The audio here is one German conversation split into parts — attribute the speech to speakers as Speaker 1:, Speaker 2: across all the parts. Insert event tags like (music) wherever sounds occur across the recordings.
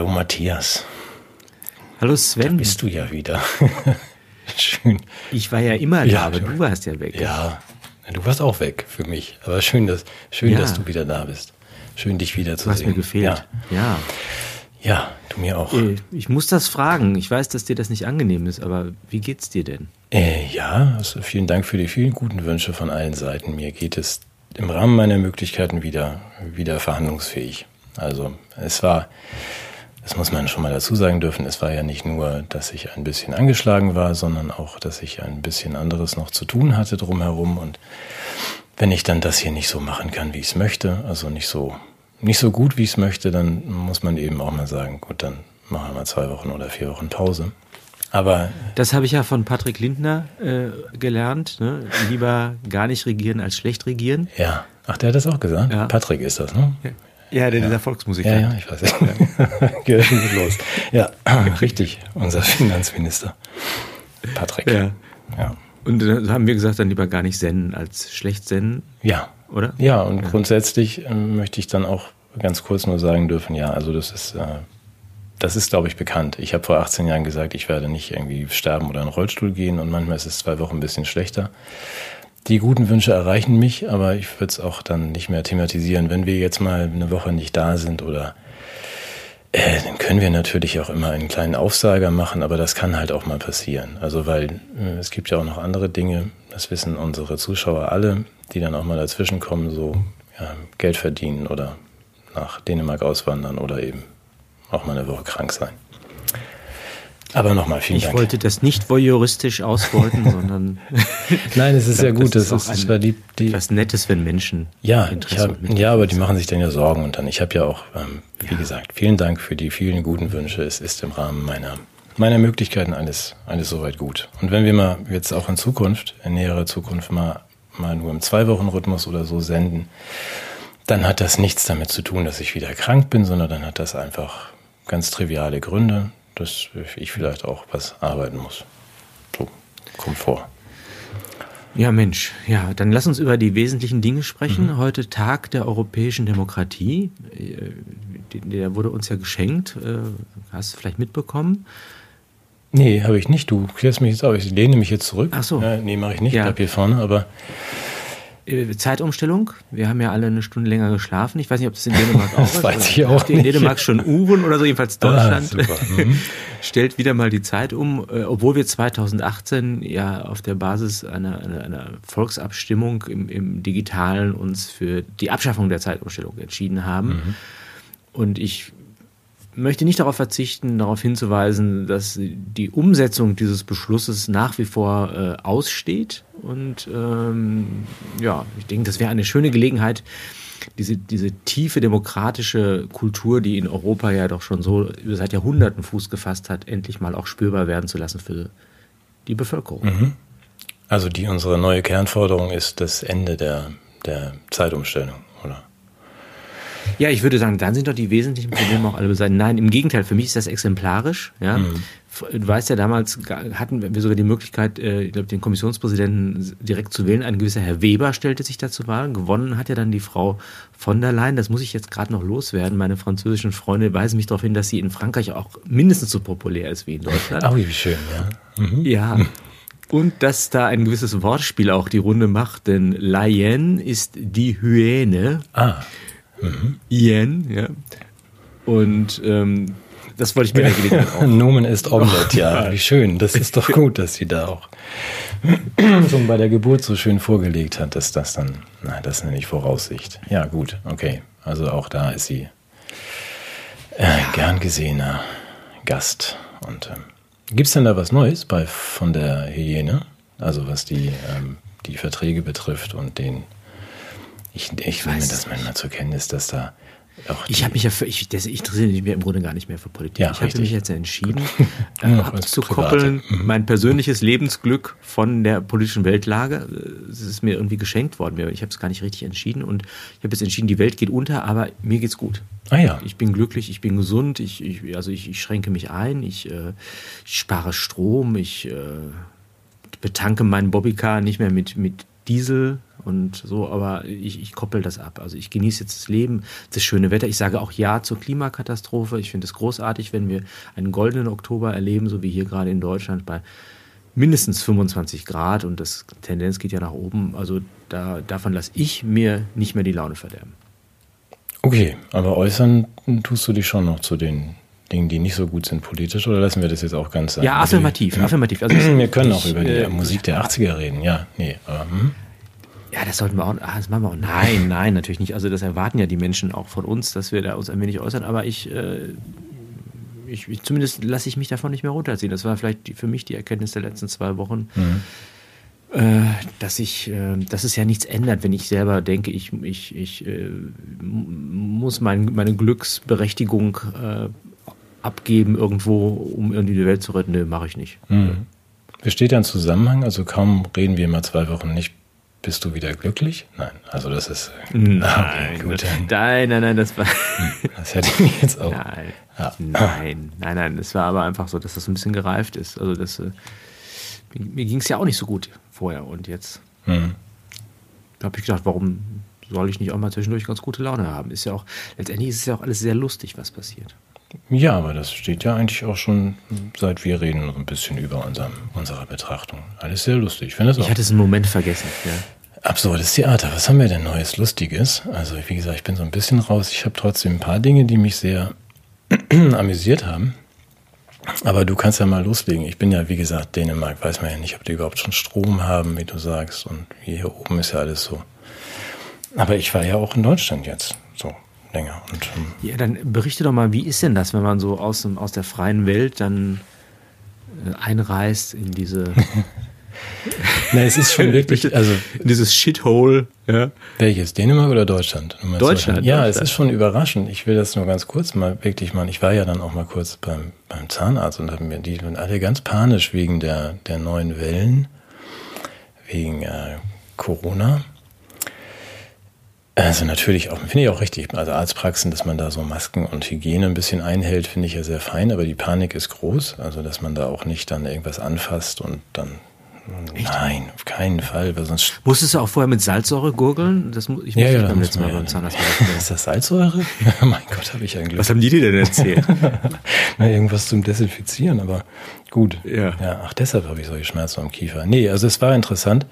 Speaker 1: Hallo Matthias.
Speaker 2: Hallo Sven. Da
Speaker 1: bist du ja wieder. (laughs)
Speaker 2: schön. Ich war ja immer da, aber du warst ja weg.
Speaker 1: Ja, du warst auch weg für mich. Aber schön, dass, schön, ja. dass du wieder da bist. Schön, dich wieder zu
Speaker 2: du
Speaker 1: sehen.
Speaker 2: Du hast mir gefehlt.
Speaker 1: Ja.
Speaker 2: ja.
Speaker 1: Ja, du mir auch.
Speaker 2: Äh, ich muss das fragen. Ich weiß, dass dir das nicht angenehm ist, aber wie geht's dir denn?
Speaker 1: Äh, ja, also vielen Dank für die vielen guten Wünsche von allen Seiten. Mir geht es im Rahmen meiner Möglichkeiten wieder, wieder verhandlungsfähig. Also es war, das muss man schon mal dazu sagen dürfen, es war ja nicht nur, dass ich ein bisschen angeschlagen war, sondern auch, dass ich ein bisschen anderes noch zu tun hatte drumherum. Und wenn ich dann das hier nicht so machen kann, wie ich es möchte, also nicht so nicht so gut, wie ich es möchte, dann muss man eben auch mal sagen, gut, dann machen wir mal zwei Wochen oder vier Wochen Pause. Aber
Speaker 2: das habe ich ja von Patrick Lindner äh, gelernt. Ne? Lieber gar nicht regieren als schlecht regieren.
Speaker 1: Ja. Ach, der hat das auch gesagt. Ja. Patrick ist das, ne?
Speaker 2: Ja, ja der ja. dieser Volksmusiker.
Speaker 1: Ja, ja, ich weiß. (laughs) (laughs) Geht schon gut los. Ja, (clears throat) richtig. Unser Finanzminister. Patrick.
Speaker 2: Ja. ja. Und dann haben wir gesagt, dann lieber gar nicht senden als schlecht senden.
Speaker 1: Ja, oder? Ja, und ja. grundsätzlich äh, möchte ich dann auch ganz kurz nur sagen dürfen, ja, also das ist, äh, das ist, glaube ich, bekannt. Ich habe vor 18 Jahren gesagt, ich werde nicht irgendwie sterben oder in den Rollstuhl gehen und manchmal ist es zwei Wochen ein bisschen schlechter. Die guten Wünsche erreichen mich, aber ich würde es auch dann nicht mehr thematisieren. Wenn wir jetzt mal eine Woche nicht da sind oder äh, dann können wir natürlich auch immer einen kleinen Aufsager machen, aber das kann halt auch mal passieren. Also weil äh, es gibt ja auch noch andere Dinge, das wissen unsere Zuschauer alle, die dann auch mal dazwischen kommen, so ja, Geld verdienen oder nach Dänemark auswandern oder eben auch mal eine Woche krank sein. Aber nochmal vielen
Speaker 2: ich
Speaker 1: Dank.
Speaker 2: Ich wollte das nicht voyeuristisch ausbeuten, (laughs) sondern. (laughs)
Speaker 1: Nein, es ist ja gut. Das, das ist,
Speaker 2: ist die, die, etwas Nettes, wenn Menschen.
Speaker 1: Ja, hab, ja, aber die machen sich dann ja Sorgen und dann. Ich habe ja auch, ähm, wie ja. gesagt, vielen Dank für die vielen guten Wünsche. Es ist im Rahmen meiner meiner Möglichkeiten alles alles soweit gut. Und wenn wir mal jetzt auch in Zukunft, in näherer Zukunft mal mal nur im Zwei-Wochen-Rhythmus oder so senden, dann hat das nichts damit zu tun, dass ich wieder krank bin, sondern dann hat das einfach ganz triviale Gründe, dass ich vielleicht auch was arbeiten muss. So, Komfort.
Speaker 2: Ja, Mensch, ja, dann lass uns über die wesentlichen Dinge sprechen. Mhm. Heute Tag der europäischen Demokratie. Äh, der wurde uns ja geschenkt. Äh, hast du vielleicht mitbekommen?
Speaker 1: Nee, habe ich nicht. Du klärst mich jetzt auf. Ich lehne mich jetzt zurück.
Speaker 2: Ach so.
Speaker 1: Äh, nee, mache ich nicht. Ja. Ich bleib hier vorne, aber.
Speaker 2: Äh, Zeitumstellung. Wir haben ja alle eine Stunde länger geschlafen. Ich weiß nicht, ob das in Dänemark (laughs) auch ist.
Speaker 1: das weiß ich auch
Speaker 2: nicht. In Dänemark schon Uhren oder so, jedenfalls ah, Deutschland. Ah, mhm. (laughs) stellt wieder mal die Zeit um, äh, obwohl wir 2018 ja auf der Basis einer, einer, einer Volksabstimmung im, im, Digitalen uns für die Abschaffung der Zeitumstellung entschieden haben. Mhm. Und ich möchte nicht darauf verzichten, darauf hinzuweisen, dass die Umsetzung dieses Beschlusses nach wie vor äh, aussteht. Und ähm, ja, ich denke, das wäre eine schöne Gelegenheit, diese, diese tiefe demokratische Kultur, die in Europa ja doch schon so seit Jahrhunderten Fuß gefasst hat, endlich mal auch spürbar werden zu lassen für die Bevölkerung. Mhm.
Speaker 1: Also die unsere neue Kernforderung ist das Ende der, der Zeitumstellung?
Speaker 2: Ja, ich würde sagen, dann sind doch die wesentlichen Probleme auch alle beseitigt. Nein, im Gegenteil, für mich ist das exemplarisch. Ja? Mhm. Du weißt ja, damals hatten wir sogar die Möglichkeit, äh, ich glaube, den Kommissionspräsidenten direkt zu wählen. Ein gewisser Herr Weber stellte sich da zur Wahl. Gewonnen hat ja dann die Frau von der Leyen. Das muss ich jetzt gerade noch loswerden. Meine französischen Freunde weisen mich darauf hin, dass sie in Frankreich auch mindestens so populär ist wie in Deutschland.
Speaker 1: Oh, wie schön, ja. Mhm.
Speaker 2: Ja. Und dass da ein gewisses Wortspiel auch die Runde macht, denn Leyen ist die Hyäne.
Speaker 1: Ah.
Speaker 2: Mhm. Ian, ja. Und ähm, das wollte ich mir
Speaker 1: ja, auch. (laughs) Nomen ist Omelette, ja. (laughs) Wie schön. Das ist doch gut, dass sie da auch (clears throat) so bei der Geburt so schön vorgelegt hat, dass das dann, nein, das nenne ich Voraussicht. Ja, gut, okay. Also auch da ist sie äh, gern gesehener Gast. Und ähm, gibt es denn da was Neues bei von der Hyäne? Also was die, ähm, die Verträge betrifft und den ich, ich will mir das manchmal zur Kenntnis, dass da auch.
Speaker 2: Ich habe mich ja für, ich, das, ich interessiere mich im Grunde gar nicht mehr für Politik. Ja, ich habe mich jetzt entschieden, äh, (laughs) abzukoppeln, mhm. mein persönliches Lebensglück von der politischen Weltlage. Es ist mir irgendwie geschenkt worden. Ich habe es gar nicht richtig entschieden und ich habe jetzt entschieden, die Welt geht unter, aber mir geht's gut.
Speaker 1: Ah ja.
Speaker 2: Ich bin glücklich, ich bin gesund, ich, ich also ich, ich schränke mich ein, ich, äh, ich spare Strom, ich äh, betanke meinen Bobbycar nicht mehr mit, mit Diesel und so, aber ich, ich koppel das ab. Also ich genieße jetzt das Leben, das schöne Wetter. Ich sage auch Ja zur Klimakatastrophe. Ich finde es großartig, wenn wir einen goldenen Oktober erleben, so wie hier gerade in Deutschland bei mindestens 25 Grad und das Tendenz geht ja nach oben. Also da, davon lasse ich mir nicht mehr die Laune verderben.
Speaker 1: Okay, aber äußern tust du dich schon noch zu den Dingen, die nicht so gut sind politisch, oder lassen wir das jetzt auch ganz
Speaker 2: sein? Ja, affirmativ, also, affirmativ.
Speaker 1: Also wir können auch über die äh, Musik der 80er reden, ja, nee, aber, hm?
Speaker 2: Ja, das sollten wir auch, ah, das machen wir auch. Nein, nein, natürlich nicht. Also das erwarten ja die Menschen auch von uns, dass wir da uns ein wenig äußern, aber ich, äh, ich, ich zumindest lasse ich mich davon nicht mehr runterziehen. Das war vielleicht die, für mich die Erkenntnis der letzten zwei Wochen. Mhm. Äh, dass ich, äh, dass es ja nichts ändert, wenn ich selber denke, ich, ich, ich äh, muss mein, meine Glücksberechtigung abgeben irgendwo, um irgendwie die Welt zu retten. Nee, mache ich nicht.
Speaker 1: Mhm. Besteht da ein Zusammenhang? Also kaum reden wir mal zwei Wochen nicht bist du wieder glücklich? Nein, also das ist.
Speaker 2: Nein, (laughs) okay, gut. nein, nein, nein, das war.
Speaker 1: Hm, das hätte ich mir jetzt auch.
Speaker 2: Nein, ja. nein, nein, nein. Es war aber einfach so, dass das ein bisschen gereift ist. Also das, äh, mir, ging es ja auch nicht so gut vorher und jetzt mhm. habe ich gedacht, warum soll ich nicht auch mal zwischendurch ganz gute Laune haben? Ist ja auch letztendlich ist es ja auch alles sehr lustig, was passiert.
Speaker 1: Ja, aber das steht ja eigentlich auch schon, seit wir reden, so ein bisschen über unserem, unserer Betrachtung. Alles sehr lustig. Ich,
Speaker 2: finde ich hatte es einen Moment vergessen. Ja.
Speaker 1: Absurdes Theater. Was haben wir denn Neues Lustiges? Also, wie gesagt, ich bin so ein bisschen raus. Ich habe trotzdem ein paar Dinge, die mich sehr (clears throat) amüsiert haben. Aber du kannst ja mal loslegen. Ich bin ja, wie gesagt, Dänemark, weiß man ja nicht, ob die überhaupt schon Strom haben, wie du sagst. Und hier oben ist ja alles so. Aber ich war ja auch in Deutschland jetzt. So, länger. Und,
Speaker 2: ähm ja, dann berichte doch mal, wie ist denn das, wenn man so aus, aus der freien Welt dann äh, einreist in diese. (laughs)
Speaker 1: Na, es ist schon wirklich, (laughs) also
Speaker 2: in dieses Shithole. Ja.
Speaker 1: Welches? Dänemark oder Deutschland?
Speaker 2: Deutschland.
Speaker 1: Ja,
Speaker 2: Deutschland.
Speaker 1: es ist schon überraschend. Ich will das nur ganz kurz mal wirklich machen. Ich war ja dann auch mal kurz beim, beim Zahnarzt und haben mir die sind alle ganz panisch wegen der, der neuen Wellen, wegen äh, Corona. Also natürlich auch, finde ich auch richtig. Also Arztpraxen, dass man da so Masken und Hygiene ein bisschen einhält, finde ich ja sehr fein, aber die Panik ist groß. Also dass man da auch nicht dann irgendwas anfasst und dann Echt? Nein, auf keinen Fall, weil sonst.
Speaker 2: Musstest du auch vorher mit Salzsäure gurgeln?
Speaker 1: Das, ich ja, ja, beim letzten Mal beim Zahnarzt (laughs) Ist das Salzsäure? (laughs) mein Gott, habe ich ein Glück.
Speaker 2: Was haben die dir denn erzählt? (laughs)
Speaker 1: Na, irgendwas zum Desinfizieren, aber gut.
Speaker 2: Ja.
Speaker 1: ja ach, deshalb habe ich solche Schmerzen am Kiefer. Nee, also es war interessant.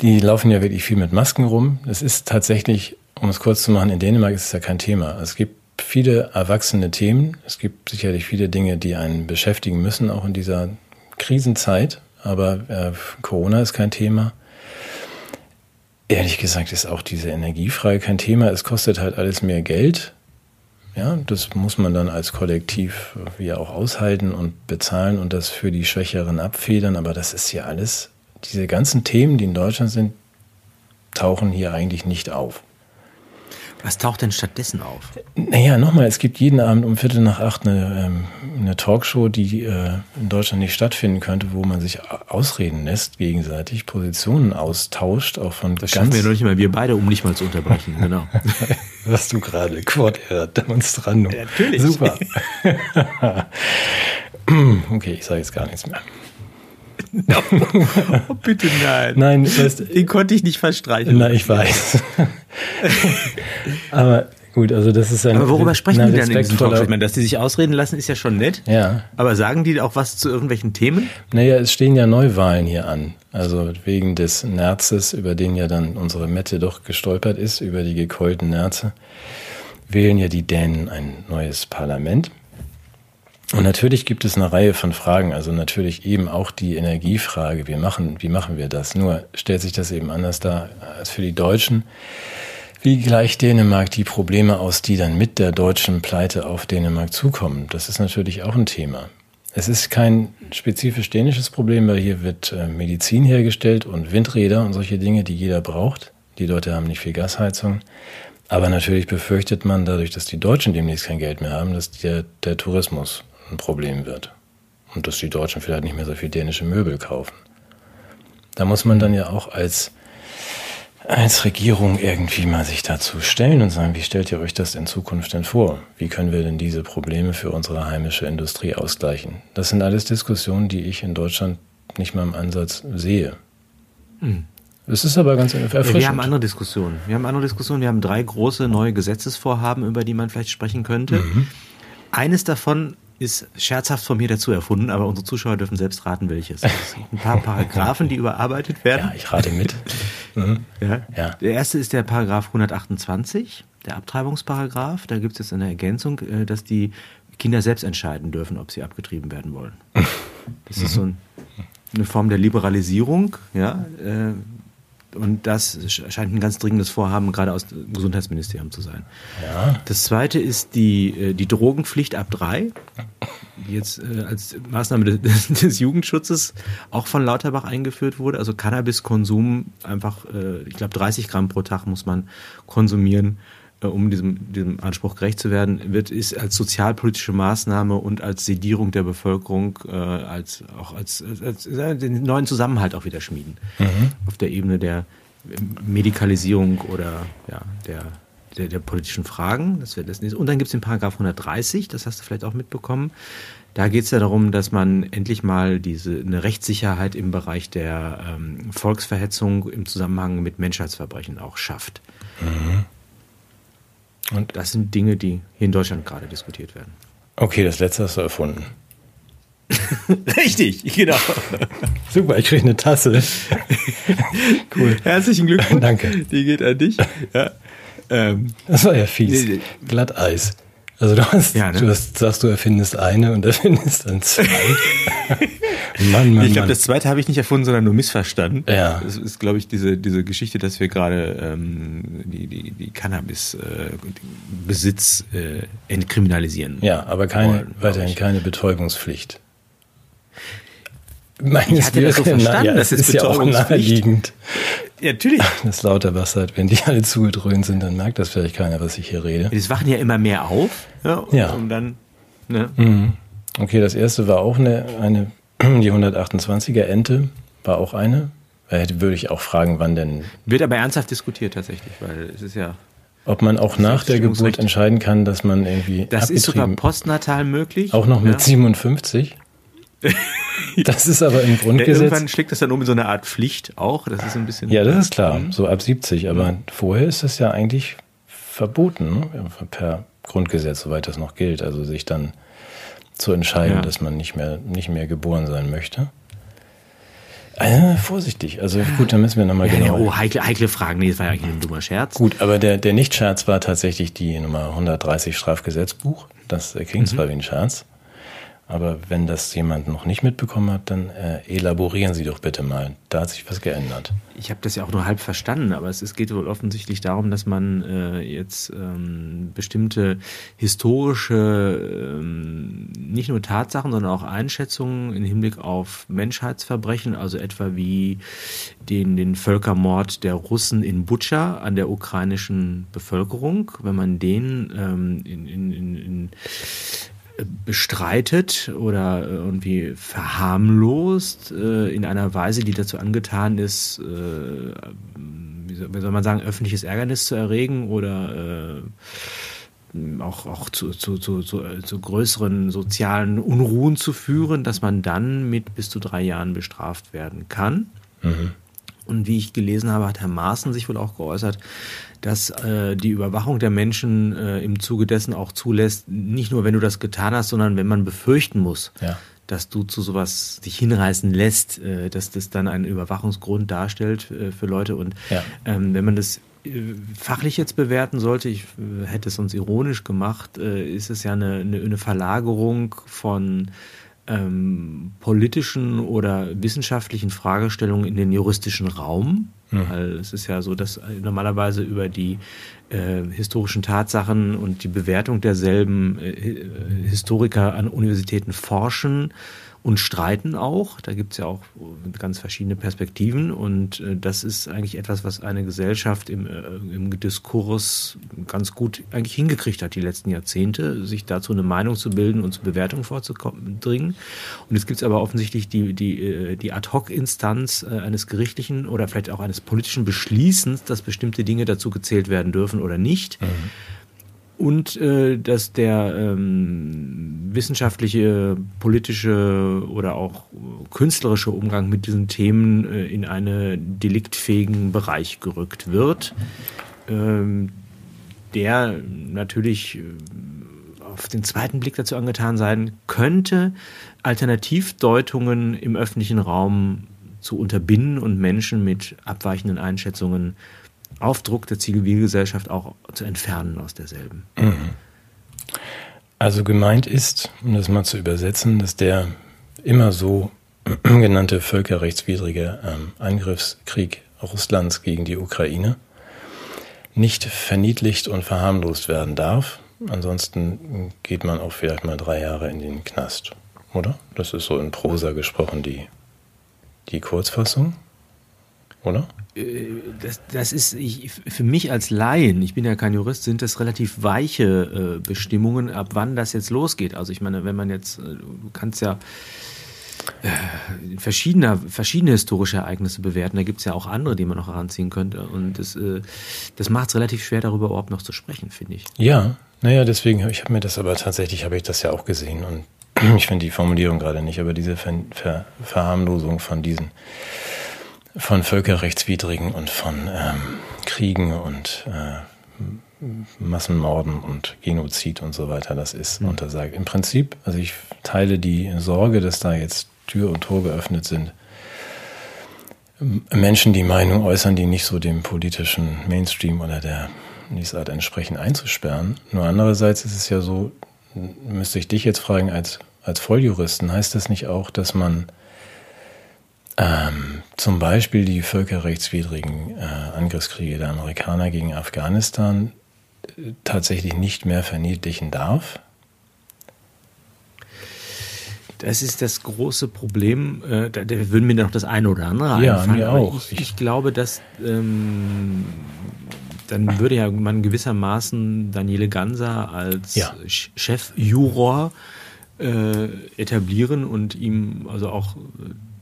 Speaker 1: Die laufen ja wirklich viel mit Masken rum. Es ist tatsächlich, um es kurz zu machen, in Dänemark ist es ja kein Thema. Es gibt viele erwachsene Themen. Es gibt sicherlich viele Dinge, die einen beschäftigen müssen, auch in dieser Krisenzeit. Aber äh, Corona ist kein Thema. Ehrlich gesagt ist auch diese Energiefrage kein Thema. Es kostet halt alles mehr Geld. Ja, das muss man dann als Kollektiv wie auch aushalten und bezahlen und das für die Schwächeren abfedern. Aber das ist ja alles diese ganzen Themen, die in Deutschland sind, tauchen hier eigentlich nicht auf.
Speaker 2: Was taucht denn stattdessen auf?
Speaker 1: Naja, nochmal, es gibt jeden Abend um Viertel nach acht eine, ähm, eine Talkshow, die äh, in Deutschland nicht stattfinden könnte, wo man sich ausreden lässt, gegenseitig Positionen austauscht, auch von
Speaker 2: Das schaffen wir noch nicht mal, wir beide, um nicht mal zu unterbrechen, (laughs) genau.
Speaker 1: Was du gerade, Quod erat demonstrandum.
Speaker 2: Ja, natürlich.
Speaker 1: Super. (laughs) (laughs) okay, ich sage jetzt gar nichts mehr.
Speaker 2: Oh, bitte nein.
Speaker 1: Nein, weißt,
Speaker 2: den konnte ich nicht verstreichen.
Speaker 1: Na, ich weiß. (laughs) Aber gut, also das ist ein.
Speaker 2: Aber worüber sprechen die dann in diesem Talkshow? Ich meine, dass die sich ausreden lassen, ist ja schon nett.
Speaker 1: Ja.
Speaker 2: Aber sagen die auch was zu irgendwelchen Themen?
Speaker 1: Naja, es stehen ja Neuwahlen hier an. Also wegen des Nerzes, über den ja dann unsere Mette doch gestolpert ist, über die gekeulten Nerze, wählen ja die Dänen ein neues Parlament. Und natürlich gibt es eine Reihe von Fragen, also natürlich eben auch die Energiefrage, wie machen, wie machen wir das? Nur stellt sich das eben anders dar als für die Deutschen. Wie gleicht Dänemark die Probleme aus, die dann mit der deutschen Pleite auf Dänemark zukommen? Das ist natürlich auch ein Thema. Es ist kein spezifisch dänisches Problem, weil hier wird äh, Medizin hergestellt und Windräder und solche Dinge, die jeder braucht. Die Leute haben nicht viel Gasheizung. Aber natürlich befürchtet man dadurch, dass die Deutschen demnächst kein Geld mehr haben, dass der, der Tourismus ein Problem wird. Und dass die Deutschen vielleicht nicht mehr so viel dänische Möbel kaufen. Da muss man dann ja auch als, als Regierung irgendwie mal sich dazu stellen und sagen, wie stellt ihr euch das in Zukunft denn vor? Wie können wir denn diese Probleme für unsere heimische Industrie ausgleichen? Das sind alles Diskussionen, die ich in Deutschland nicht mal im Ansatz sehe. Mhm. Es ist aber ganz erfrischend.
Speaker 2: Wir haben andere Diskussionen. Wir haben andere Diskussionen. Wir haben drei große neue Gesetzesvorhaben, über die man vielleicht sprechen könnte. Mhm. Eines davon ist scherzhaft von mir dazu erfunden, aber unsere Zuschauer dürfen selbst raten, welches. Ein paar (laughs) Paragraphen, die überarbeitet werden.
Speaker 1: Ja, ich rate mit.
Speaker 2: Mhm. Ja. ja. Der erste ist der Paragraph 128, der Abtreibungsparagraph. Da gibt es jetzt eine Ergänzung, äh, dass die Kinder selbst entscheiden dürfen, ob sie abgetrieben werden wollen. (laughs) Das ist so ein, eine Form der Liberalisierung, ja. Äh, und das scheint ein ganz dringendes Vorhaben, gerade aus dem Gesundheitsministerium zu sein. Ja. Das zweite ist die, äh, die Drogenpflicht ab drei, die jetzt äh, als Maßnahme des, des Jugendschutzes auch von Lauterbach eingeführt wurde. Also Cannabiskonsum einfach, ich glaube, 30 Gramm pro Tag muss man konsumieren äh, um diesem, diesem Anspruch gerecht zu werden, wird ist als sozialpolitische Maßnahme und als Sedierung der Bevölkerung, äh, als auch als, als, als den neuen Zusammenhalt auch wieder schmieden. Mhm. Auf der Ebene der Medikalisierung oder ja, der, der, der politischen Fragen. Das wird das nächste. Und dann gibt es den Paragraph 130, das hast du vielleicht auch mitbekommen. Da geht es ja darum, dass man endlich mal diese eine Rechtssicherheit im Bereich der ähm, Volksverhetzung im Zusammenhang mit Menschheitsverbrechen auch schafft. Mhm. Und das sind Dinge, die hier in Deutschland gerade diskutiert werden.
Speaker 1: Okay, das letzte hast du erfunden. (laughs)
Speaker 2: Richtig, genau. (laughs)
Speaker 1: Super, ich kriege eine Tasse. (laughs)
Speaker 2: cool. Herzlichen Glückwunsch.
Speaker 1: Danke.
Speaker 2: Die geht an dich. Ja.
Speaker 1: Ähm, das war ja fies. Nee, nee. Glatteis. Also du hast, ja, ne? du hast, sagst, du erfindest eine und (laughs) erfindest dann zwei. (laughs)
Speaker 2: Mann, Mann, ich glaube, das zweite habe ich nicht erfunden, sondern nur missverstanden. Ja. Das ist, glaube ich, diese, diese Geschichte, dass wir gerade ähm, die, die, die Cannabis-Besitz äh, äh, entkriminalisieren.
Speaker 1: Ja, aber keine, wollen, weiterhin keine Betäubungspflicht.
Speaker 2: Meines ich hatte das so verstanden,
Speaker 1: ja, das ist ja auch naheliegend.
Speaker 2: Ja, natürlich.
Speaker 1: Das Lauterbasser, wenn die alle zugedröhnt sind, dann merkt das vielleicht keiner, was ich hier rede.
Speaker 2: Das wachen ja immer mehr auf. Ja. ja. Und dann,
Speaker 1: ne? Mhm. Okay, das erste war auch eine, eine die 128er Ente war auch eine. Da würde ich auch fragen, wann denn.
Speaker 2: Wird aber ernsthaft diskutiert tatsächlich, weil es ist ja.
Speaker 1: Ob man auch nach der Geburt entscheiden kann, dass man irgendwie.
Speaker 2: Das ist sogar postnatal möglich.
Speaker 1: Auch noch mit ja. 57? (laughs) (laughs) Das ist aber im Grundgesetz. Ja,
Speaker 2: irgendwann schlägt das dann um in so eine Art Pflicht auch. Das ist ein bisschen.
Speaker 1: Ja, das ist klar. So ab 70. Aber vorher ist das ja eigentlich verboten, per Grundgesetz, soweit das noch gilt. Also sich dann zu entscheiden, ja. dass man nicht mehr, nicht mehr geboren sein möchte. Äh, vorsichtig. Also gut, dann müssen wir nochmal
Speaker 2: ja, genau. Ja, oh, heikle, heikle Fragen. Nee, das war ja eigentlich ein dummer Scherz.
Speaker 1: Gut, aber der, der Nicht-Scherz war tatsächlich die Nummer 130 Strafgesetzbuch. Das klingt mhm. zwar wie ein Scherz, aber wenn das jemand noch nicht mitbekommen hat, dann äh, elaborieren Sie doch bitte mal. Da hat sich was geändert.
Speaker 2: Ich habe das ja auch nur halb verstanden, aber es, es geht wohl offensichtlich darum, dass man äh, jetzt ähm, bestimmte historische, ähm, nicht nur Tatsachen, sondern auch Einschätzungen im Hinblick auf Menschheitsverbrechen, also etwa wie den, den Völkermord der Russen in Butscha an der ukrainischen Bevölkerung, wenn man den ähm, in, in, in, in bestreitet oder äh, irgendwie verharmlost äh, in einer Weise, die dazu angetan ist, äh, wie soll man sagen, öffentliches Ärgernis zu erregen oder auch, auch zu, zu, zu, zu, größeren sozialen Unruhen zu führen, dass man dann mit bis zu drei Jahren bestraft werden kann. Mhm. Und wie ich gelesen habe, hat Herr Maaßen sich wohl auch geäußert, dass äh, die Überwachung der Menschen äh, im Zuge dessen auch zulässt, nicht nur wenn du das getan hast, sondern wenn man befürchten muss, ja. dass du zu sowas dich hinreißen lässt, äh, dass das dann einen Überwachungsgrund darstellt äh, für Leute. Und ja. ähm, wenn man das äh, fachlich jetzt bewerten sollte, ich äh, hätte es uns ironisch gemacht, äh, ist es ja eine, eine, eine Verlagerung von ähm, politischen oder wissenschaftlichen Fragestellungen in den juristischen Raum. Mhm. Weil es ist ja so, dass normalerweise über die äh, historischen Tatsachen und die Bewertung derselben äh, Historiker an Universitäten forschen und streiten auch. Da gibt es ja auch ganz verschiedene Perspektiven und äh, das ist eigentlich etwas, was eine Gesellschaft im, äh, im Diskurs ganz gut eigentlich hingekriegt hat die letzten Jahrzehnte, sich dazu eine Meinung zu bilden und zu Bewertung vorzudringen. Und jetzt gibt es aber offensichtlich die, die, äh, die Ad-Hoc-Instanz äh, eines gerichtlichen oder vielleicht auch eines politischen Beschließens, dass bestimmte Dinge dazu gezählt werden dürfen oder nicht. Mhm und äh, dass der ähm, wissenschaftliche, politische oder auch künstlerische Umgang mit diesen Themen äh, in einen deliktfähigen Bereich gerückt wird, ähm, der natürlich äh, auf den zweiten Blick dazu angetan sein könnte, Alternativdeutungen im öffentlichen Raum zu unterbinden und Menschen mit abweichenden Einschätzungen auf Druck der Zivilgesellschaft auch zu entfernen aus derselben. Mhm.
Speaker 1: Also gemeint ist, um das mal zu übersetzen, dass der immer so (clears throat) genannte völkerrechtswidrige ähm, Angriffskrieg Russlands gegen die Ukraine nicht verniedlicht und verharmlost werden darf. Ansonsten geht man auch vielleicht mal drei Jahre in den Knast, oder? Das ist so in Prosa gesprochen die, die Kurzfassung, oder?
Speaker 2: Äh, das, das ist ich, für mich als Laien, ich bin ja kein Jurist, sind das relativ weiche äh, Bestimmungen, ab wann das jetzt losgeht. Also ich meine, wenn man jetzt, äh, du kannst ja äh, verschiedene, verschiedene historische Ereignisse bewerten. Da gibt es ja auch andere, die man noch heranziehen könnte. Und das, äh, das macht es relativ schwer, darüber überhaupt noch zu sprechen, finde ich.
Speaker 1: Ja, naja, deswegen, ich habe mir das aber tatsächlich, habe ich das ja auch gesehen. Und (clears throat) ich finde die Formulierung gerade nicht, aber diese Ver Ver Verharmlosung von diesen von völkerrechtswidrigen und von ähm, Kriegen und äh, Massenmorden und Genozid und so weiter, das ist mhm. untersagt. Im Prinzip, also ich teile die Sorge, dass da jetzt Tür und Tor geöffnet sind. Menschen die Meinung äußern, die nicht so dem politischen Mainstream oder der Lesart entsprechen, einzusperren. Nur andererseits ist es ja so, müsste ich dich jetzt fragen, als, als Volljuristen, heißt das nicht auch, dass man ähm, zum Beispiel die völkerrechtswidrigen äh, Angriffskriege der Amerikaner gegen Afghanistan äh, tatsächlich nicht mehr verniedlichen darf?
Speaker 2: Das ist das große Problem. Äh, da, da würden mir noch das eine oder andere
Speaker 1: ja, einfallen. Mir auch.
Speaker 2: Ich, ich, glaube, dass ähm, dann würde ja man gewissermaßen Daniele Ganser als ja. Chefjuror äh, etablieren und ihm also auch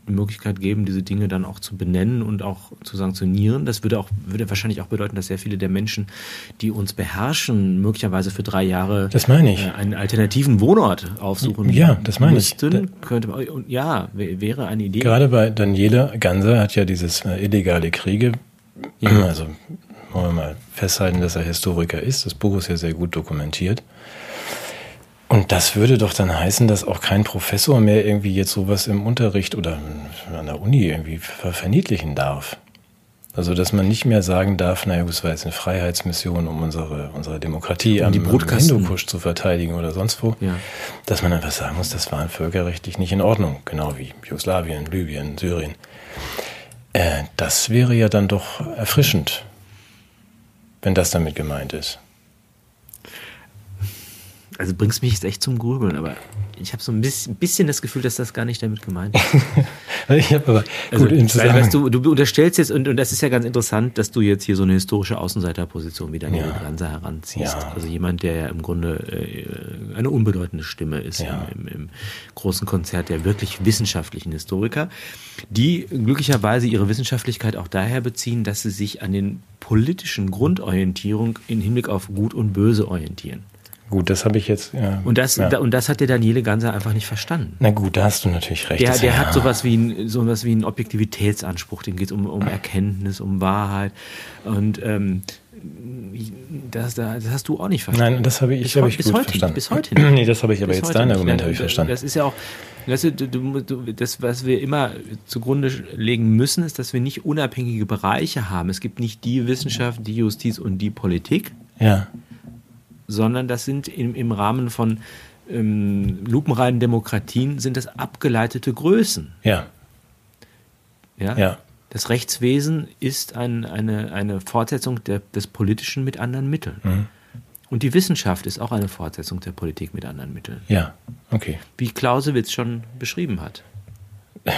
Speaker 2: die Möglichkeit geben, diese Dinge dann auch zu benennen und auch zu sanktionieren. Das würde auch, würde wahrscheinlich auch bedeuten, dass sehr viele der Menschen, die uns beherrschen, möglicherweise für drei Jahre
Speaker 1: das meine ich. Äh,
Speaker 2: einen alternativen Wohnort aufsuchen
Speaker 1: ja, das meine müssten.
Speaker 2: Ich. Könnte, und ja, wäre eine Idee.
Speaker 1: Gerade bei Daniela Ganser hat ja dieses äh, illegale Kriege, ja. also wollen wir mal festhalten, dass er Historiker ist. Das Buch ist ja sehr gut dokumentiert. Und das würde doch dann heißen, dass auch kein Professor mehr irgendwie jetzt sowas im Unterricht oder an der Uni irgendwie verniedlichen darf. Also, dass man nicht mehr sagen darf, naja, das war jetzt eine Freiheitsmission, um unsere, unsere Demokratie
Speaker 2: um am,
Speaker 1: am Hindukusch zu verteidigen oder sonst wo. Ja. Dass man einfach sagen muss, das war völkerrechtlich nicht in Ordnung. Genau wie Jugoslawien, Libyen, Syrien. Äh, das wäre ja dann doch erfrischend, wenn das damit gemeint ist
Speaker 2: also bringst mich jetzt echt zum Grübeln, aber ich habe so ein bisschen, bisschen, das Gefühl, dass das gar nicht damit gemeint ist. (laughs)
Speaker 1: ich habe aber also, gut
Speaker 2: im weil, weißt du, du unterstellst jetzt, und, und das ist ja ganz interessant, dass du jetzt hier so eine historische Außenseiterposition wie Daniel ja. Ganser heranziehst. Ja. Also jemand, der ja im Grunde äh, eine unbedeutende Stimme ist ja. im, im, im, großen Konzert der wirklich wissenschaftlichen Historiker, die glücklicherweise ihre Wissenschaftlichkeit auch daher beziehen, dass sie sich an den politischen Grundorientierung im Hinblick auf Gut und Böse orientieren.
Speaker 1: Gut, das habe ich jetzt. Ja,
Speaker 2: und, das, ja. und das hat der Daniele Ganser einfach nicht verstanden.
Speaker 1: Na gut, da hast du natürlich recht.
Speaker 2: Der, der ja. hat sowas wie, ein, sowas wie einen Objektivitätsanspruch, dem geht es um, um Erkenntnis, um Wahrheit. Und ähm, das, das, hast du auch nicht verstanden.
Speaker 1: Nein, das habe ich, bis, hab ich bis
Speaker 2: heute,
Speaker 1: verstanden.
Speaker 2: Bis heute nicht.
Speaker 1: nee, das habe ich aber bis jetzt dein Argument habe ich verstanden.
Speaker 2: Das ist ja auch, weißt du, du, du, das, was wir immer zugrunde legen müssen, ist, dass wir nicht unabhängige Bereiche haben. Es gibt nicht die Wissenschaft, die Justiz und die Politik.
Speaker 1: Ja
Speaker 2: sondern das sind im, im Rahmen von ähm, lupenreinen Demokratien sind das abgeleitete Größen.
Speaker 1: Ja.
Speaker 2: Ja. ja. Das Rechtswesen ist ein, eine, eine Fortsetzung der, des Politischen mit anderen Mitteln. Mhm. Und die Wissenschaft ist auch eine Fortsetzung der Politik mit anderen Mitteln.
Speaker 1: Ja, okay.
Speaker 2: Wie Clausewitz schon beschrieben hat.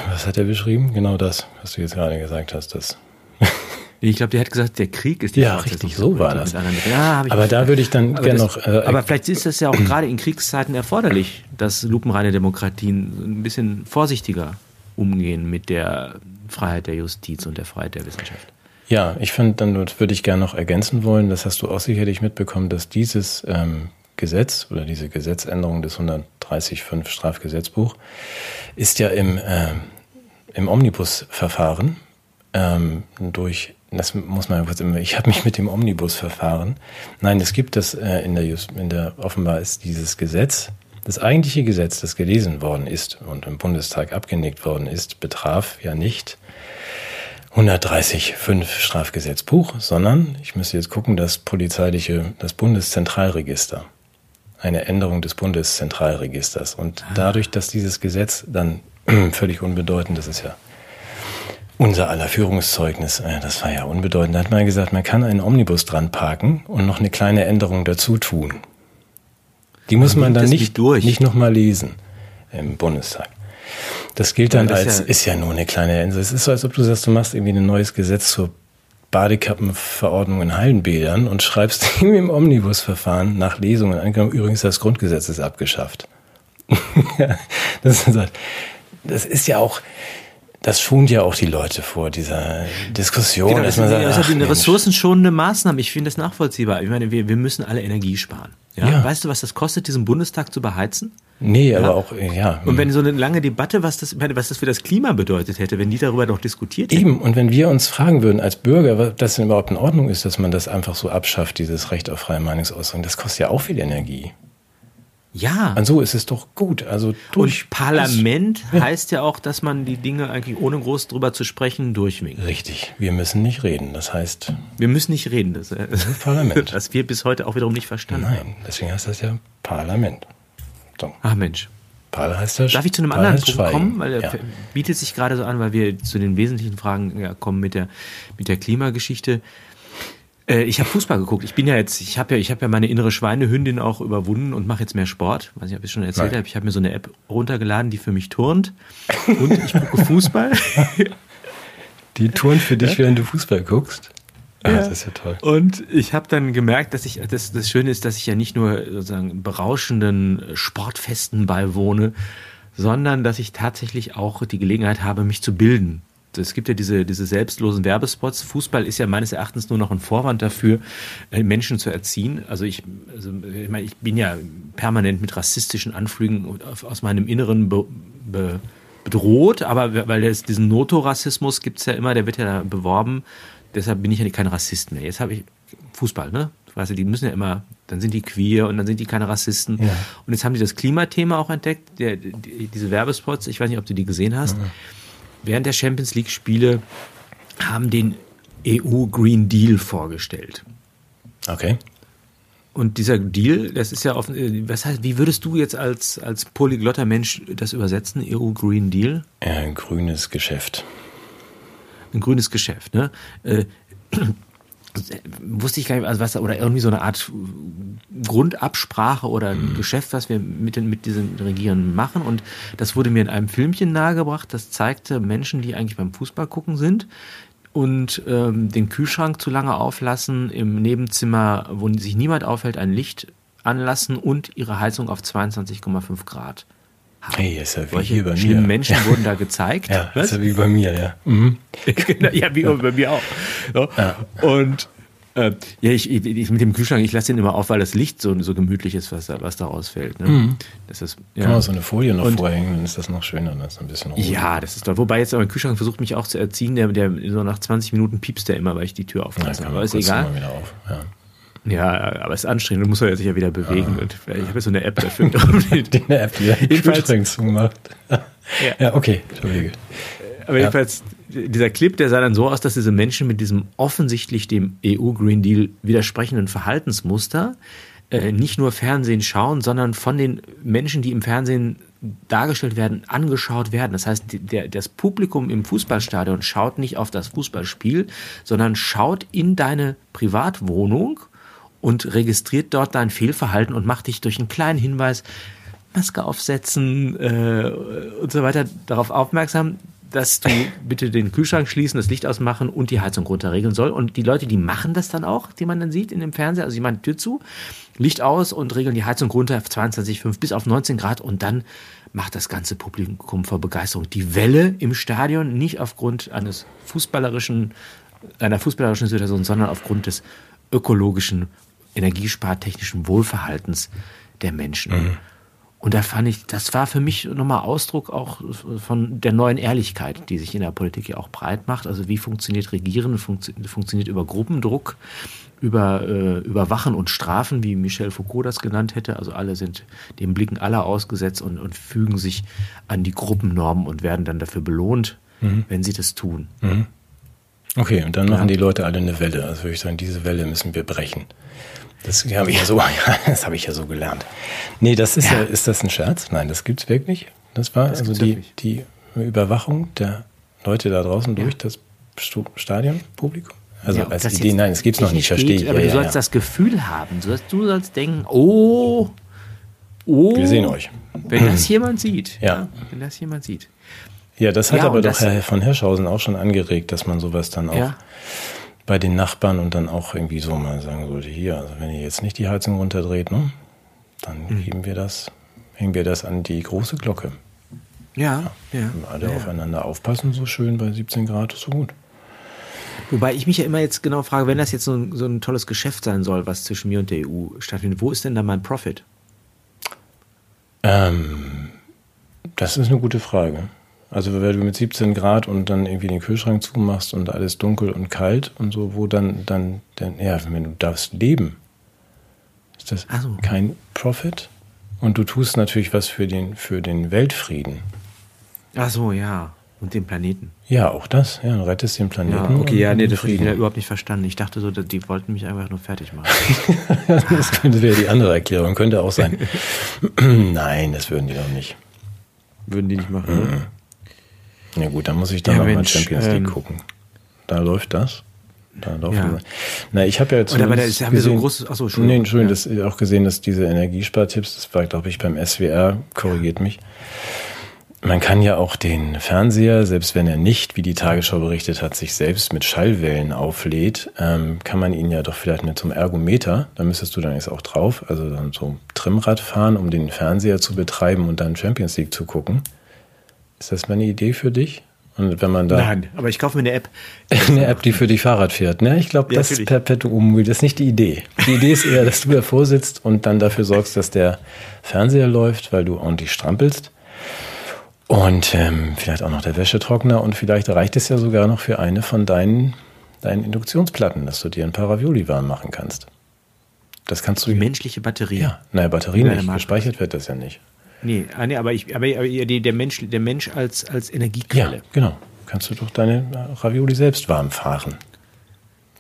Speaker 1: Was hat er beschrieben? Genau das, was du jetzt gerade gesagt hast. Das
Speaker 2: ich glaube, der hat gesagt, der Krieg ist die
Speaker 1: Ja, richtig, so war das. Ja, aber da würde ich dann gerne noch.
Speaker 2: Äh, aber vielleicht ist das ja auch gerade in Kriegszeiten erforderlich, dass lupenreine Demokratien ein bisschen vorsichtiger umgehen mit der Freiheit der Justiz und der Freiheit der Wissenschaft.
Speaker 1: Ja, ich finde, dann würde ich gerne noch ergänzen wollen, das hast du auch sicherlich mitbekommen, dass dieses ähm, Gesetz oder diese Gesetzänderung des 130.5 Strafgesetzbuch ist ja im, äh, im Omnibusverfahren ähm, durch, das muss man kurz immer, ich habe mich mit dem Omnibusverfahren, nein, es gibt das äh, in der, Just, in der, offenbar ist dieses Gesetz, das eigentliche Gesetz, das gelesen worden ist und im Bundestag abgenickt worden ist, betraf ja nicht 130.5 Strafgesetzbuch, sondern ich müsste jetzt gucken, das polizeiliche, das Bundeszentralregister. Eine Änderung des Bundeszentralregisters. Und ah. dadurch, dass dieses Gesetz dann (clears throat) völlig unbedeutend, das ist ja unser aller Führungszeugnis, äh, das war ja unbedeutend, da hat man gesagt, man kann einen Omnibus dran parken und noch eine kleine Änderung dazu tun. Die muss man dann nicht, durch. nicht nochmal lesen im Bundestag. Das gilt dann das als, ja ist ja nur eine kleine Insel. Es ist so, als ob du sagst, du machst irgendwie ein neues Gesetz zur Badekappenverordnung in Hallenbädern und schreibst irgendwie (laughs) im Omnibusverfahren nach Lesungen angenommen, übrigens das Grundgesetz ist abgeschafft. (laughs) das, ist, halt, das ist ja auch, das schont ja auch die Leute vor dieser Diskussion. Genau,
Speaker 2: das, ist, sagt, das ist eine ressourcenschonende Maßnahme. Ich finde das nachvollziehbar. Ich meine, wir, wir müssen alle Energie sparen. Ja? ja? Weißt du, was das kostet, diesen Bundestag zu beheizen?
Speaker 1: Nee, aber auch, ja.
Speaker 2: Und wenn so eine lange Debatte, was das, was das für das Klima bedeutet hätte, wenn die darüber noch diskutiert
Speaker 1: hätten. Eben, und wenn wir uns fragen würden als Bürger, was das denn überhaupt in Ordnung ist, dass man das einfach so abschafft, dieses Recht auf freie Meinungsäußerung, das kostet ja auch viel Energie.
Speaker 2: Ja.
Speaker 1: Und so ist es doch gut. Also
Speaker 2: durch und Parlament das, heißt ja auch, dass man die Dinge eigentlich ohne groß drüber zu sprechen durchwinkt.
Speaker 1: Richtig. Wir müssen nicht reden. Das heißt.
Speaker 2: Wir müssen nicht reden. Das, das Parlament. (laughs) Das wir bis heute auch wiederum nicht verstanden
Speaker 1: Nein, haben. deswegen heißt das ja Parlament.
Speaker 2: So. Ach Mensch.
Speaker 1: Paul heißt das.
Speaker 2: Darf ich zu einem Paul anderen Punkt kommen? Weil er ja. bietet sich gerade so an, weil wir zu den wesentlichen Fragen ja, kommen mit der, mit der Klimageschichte. Äh, ich habe Fußball geguckt. Ich bin ja jetzt, ich habe ja, ich habe ja meine innere Schweinehündin auch überwunden und mache jetzt mehr Sport. Ob ich schon erzählt habe. Ich habe mir so eine App runtergeladen, die für mich turnt. Und ich gucke (laughs) Fußball.
Speaker 1: Die turnt für dich, während du Fußball guckst?
Speaker 2: Ah, ja. Das ist ja toll. Und ich habe dann gemerkt, dass ich, das, das Schöne ist, dass ich ja nicht nur sozusagen berauschenden Sportfesten beiwohne, sondern dass ich tatsächlich auch die Gelegenheit habe, mich zu bilden. Es gibt ja diese, diese selbstlosen Werbespots. Fußball ist ja meines Erachtens nur noch ein Vorwand dafür, äh, Menschen zu erziehen. Also ich, also ich, meine, ich bin ja permanent mit rassistischen Anflügen aus meinem Inneren be, be, bedroht, aber weil es diesen Notorassismus gibt es ja immer, der wird ja beworben deshalb bin ich ja kein Rassist mehr. Jetzt habe ich Fußball, ne? Weißt du, die müssen ja immer, dann sind die queer und dann sind die keine Rassisten. Ja. Und jetzt haben die das Klimathema auch entdeckt, der, die, diese Werbespots, ich weiß nicht, ob du die gesehen hast. Mhm. Während der Champions League Spiele haben den EU Green Deal vorgestellt.
Speaker 1: Okay.
Speaker 2: Und dieser Deal, das ist ja offen, äh, was heißt, wie würdest du jetzt als, als polyglotter Mensch das übersetzen, EU Green Deal?
Speaker 1: Ja, ein grünes Geschäft
Speaker 2: ein grünes Geschäft. Ne? Äh, wusste ich gar nicht, also was, oder irgendwie so eine Art Grundabsprache oder mhm. Geschäft, was wir mit, den, mit diesen Regierungen machen. Und das wurde mir in einem Filmchen nahegebracht, das zeigte Menschen, die eigentlich beim Fußball gucken sind und ähm, den Kühlschrank zu lange auflassen, im Nebenzimmer, wo sich niemand aufhält, ein Licht anlassen und ihre Heizung auf 22,5 Grad
Speaker 1: Hey, ist ja wie hier bei
Speaker 2: mir. Menschen ja. wurden da gezeigt. (laughs)
Speaker 1: Ja, Was? ist ja wie bei mir, ja. Mhm. (laughs)
Speaker 2: Ja, wie bei mir auch. So. Ja. Und äh, ja, ich, ich, mit dem Kühlschrank, ich lasse den immer auf, weil das Licht so, so gemütlich ist, was da, was da rausfällt. Ne? Mhm.
Speaker 1: Das ist, ja. Kann man so eine Folie noch und, vorhängen, dann ist das noch schöner, dann ist ein bisschen
Speaker 2: ruhiger. Ja, das ist toll. Wobei jetzt aber der Kühlschrank versucht mich auch zu erziehen, der, der so nach 20 Minuten piepst der immer, weil ich die Tür auflasse.
Speaker 1: aber ist egal. Mal wieder auf. Ja.
Speaker 2: Ja, aber es ist anstrengend, du musst ja sich ja wieder bewegen. Ah. Und ich habe so eine App dafür. (laughs)
Speaker 1: die eine App, die (laughs) jedenfalls zugemacht. ja. ja, okay, Entschuldige.
Speaker 2: Aber ja. jedenfalls, dieser Clip, der sah dann so aus, dass diese Menschen mit diesem offensichtlich dem EU-Green Deal widersprechenden Verhaltensmuster äh, nicht nur Fernsehen schauen, sondern von den Menschen, die im Fernsehen dargestellt werden, angeschaut werden. Das heißt, der, das Publikum im Fußballstadion schaut nicht auf das Fußballspiel, sondern schaut in deine Privatwohnung und registriert dort dein Fehlverhalten und macht dich durch einen kleinen Hinweis, Maske aufsetzen äh, und so weiter darauf aufmerksam, dass du (laughs) bitte den Kühlschrank schließen, das Licht ausmachen und die Heizung runterregeln soll. Und die Leute, die machen das dann auch, die man dann sieht in dem Fernseher, also die machen die Tür zu, Licht aus und regeln die Heizung runter auf 22,5 bis auf 19 Grad und dann macht das ganze Publikum vor Begeisterung die Welle im Stadion, nicht aufgrund eines fußballerischen einer fußballerischen Situation, sondern aufgrund des ökologischen, energiespartechnischen Wohlverhaltens der Menschen. Mhm. Und da fand ich, das war für mich nochmal Ausdruck auch von der neuen Ehrlichkeit, die sich in der Politik ja auch breit macht. Also wie funktioniert Regieren, funktio funktioniert über Gruppendruck, über äh, Überwachen und Strafen, wie Michel Foucault das genannt hätte. Also alle sind den Blicken aller ausgesetzt und, und fügen sich an die Gruppennormen und werden dann dafür belohnt, mhm. wenn sie das tun. Mhm.
Speaker 1: Okay, und dann machen ja. die Leute alle eine Welle. Also würde ich sagen, diese Welle müssen wir brechen. Das habe ich ja so, (laughs) das habe ich ja so gelernt. Nee, das ist ja. ist das ein Scherz? Nein, das gibt's wirklich. Das war das also die, die Überwachung der Leute da draußen durch das Stadionpublikum. Also ja, als Idee, nein, es gibt's noch nicht, verstehe ich.
Speaker 2: Aber ja, du sollst das Gefühl haben, du sollst, du sollst denken, oh,
Speaker 1: oh. Wir sehen euch.
Speaker 2: Wenn das jemand sieht. Ja. Wenn das jemand sieht.
Speaker 1: Ja, das hat aber doch Herr von Hirschhausen auch schon angeregt, dass man sowas dann auch bei den Nachbarn und dann auch irgendwie so mal sagen sollte, hier, also wenn ihr jetzt nicht die Heizung runterdreht, ne, dann mhm. geben wir das, hängen wir das an die große Glocke.
Speaker 2: Ja, ja. ja
Speaker 1: alle
Speaker 2: ja.
Speaker 1: aufeinander aufpassen, so schön bei 17 Grad ist so gut.
Speaker 2: Wobei ich mich ja immer jetzt genau frage, wenn das jetzt so ein, so ein tolles Geschäft sein soll, was zwischen mir und der EU stattfindet, wo ist denn da mein Profit?
Speaker 1: Ähm, das ist eine gute Frage. Also wenn du mit 17 Grad und dann irgendwie den Kühlschrank zumachst und alles dunkel und kalt und so, wo dann, dann, dann ja, wenn du darfst leben, ist das so. kein Profit. Und du tust natürlich was für den, für den Weltfrieden.
Speaker 2: Ach so, ja. Und den Planeten.
Speaker 1: Ja, auch das. Ja, du rettest den Planeten.
Speaker 2: Ja, okay, ja, nee, das habe ich überhaupt nicht verstanden. Ich dachte so, die wollten mich einfach nur fertig machen. (laughs)
Speaker 1: das könnte wäre die andere Erklärung, könnte auch sein. (laughs) Nein, das würden die doch nicht.
Speaker 2: Würden die nicht machen, mhm.
Speaker 1: Ja gut, dann muss ich dann ja, nochmal Champions League ähm, gucken. Da läuft das. Da laufen ja. Na, ich habe ja jetzt.
Speaker 2: Oder aber da ist, haben gesehen, wir so großes. Achso,
Speaker 1: Entschuldigung. Nee, Entschuldigung, ja. das auch gesehen, dass diese Energiespartipps, das war, glaube ich, beim SWR, korrigiert mich. Man kann ja auch den Fernseher, selbst wenn er nicht, wie die Tagesschau berichtet hat, sich selbst mit Schallwellen auflädt, ähm, kann man ihn ja doch vielleicht mit so einem Ergometer, da müsstest du dann jetzt auch drauf, also dann so Trimmrad fahren, um den Fernseher zu betreiben und dann Champions League zu gucken. Ist das mal eine Idee für dich? Und wenn man da.
Speaker 2: Nein, aber ich kaufe mir eine App. (laughs)
Speaker 1: eine App, die für dich Fahrrad fährt. Ne? Ich glaube, ja, das ist Perpetuum mobile. Das ist nicht die Idee. Die Idee ist eher, dass du davor sitzt und dann dafür sorgst, dass der Fernseher läuft, weil du ordentlich strampelst. Und ähm, vielleicht auch noch der Wäschetrockner. Und vielleicht reicht es ja sogar noch für eine von deinen, deinen Induktionsplatten, dass du dir ein paar Ravioli warm machen kannst. Das kannst du.
Speaker 2: Die menschliche Batterie.
Speaker 1: Ja, naja, Batterie nicht. Gespeichert wird das ja nicht.
Speaker 2: Nee, ah, nee aber, ich, aber, aber der, Mensch, der Mensch als, als Energiequelle. Ja,
Speaker 1: genau. Kannst du doch deine Ravioli selbst warm fahren.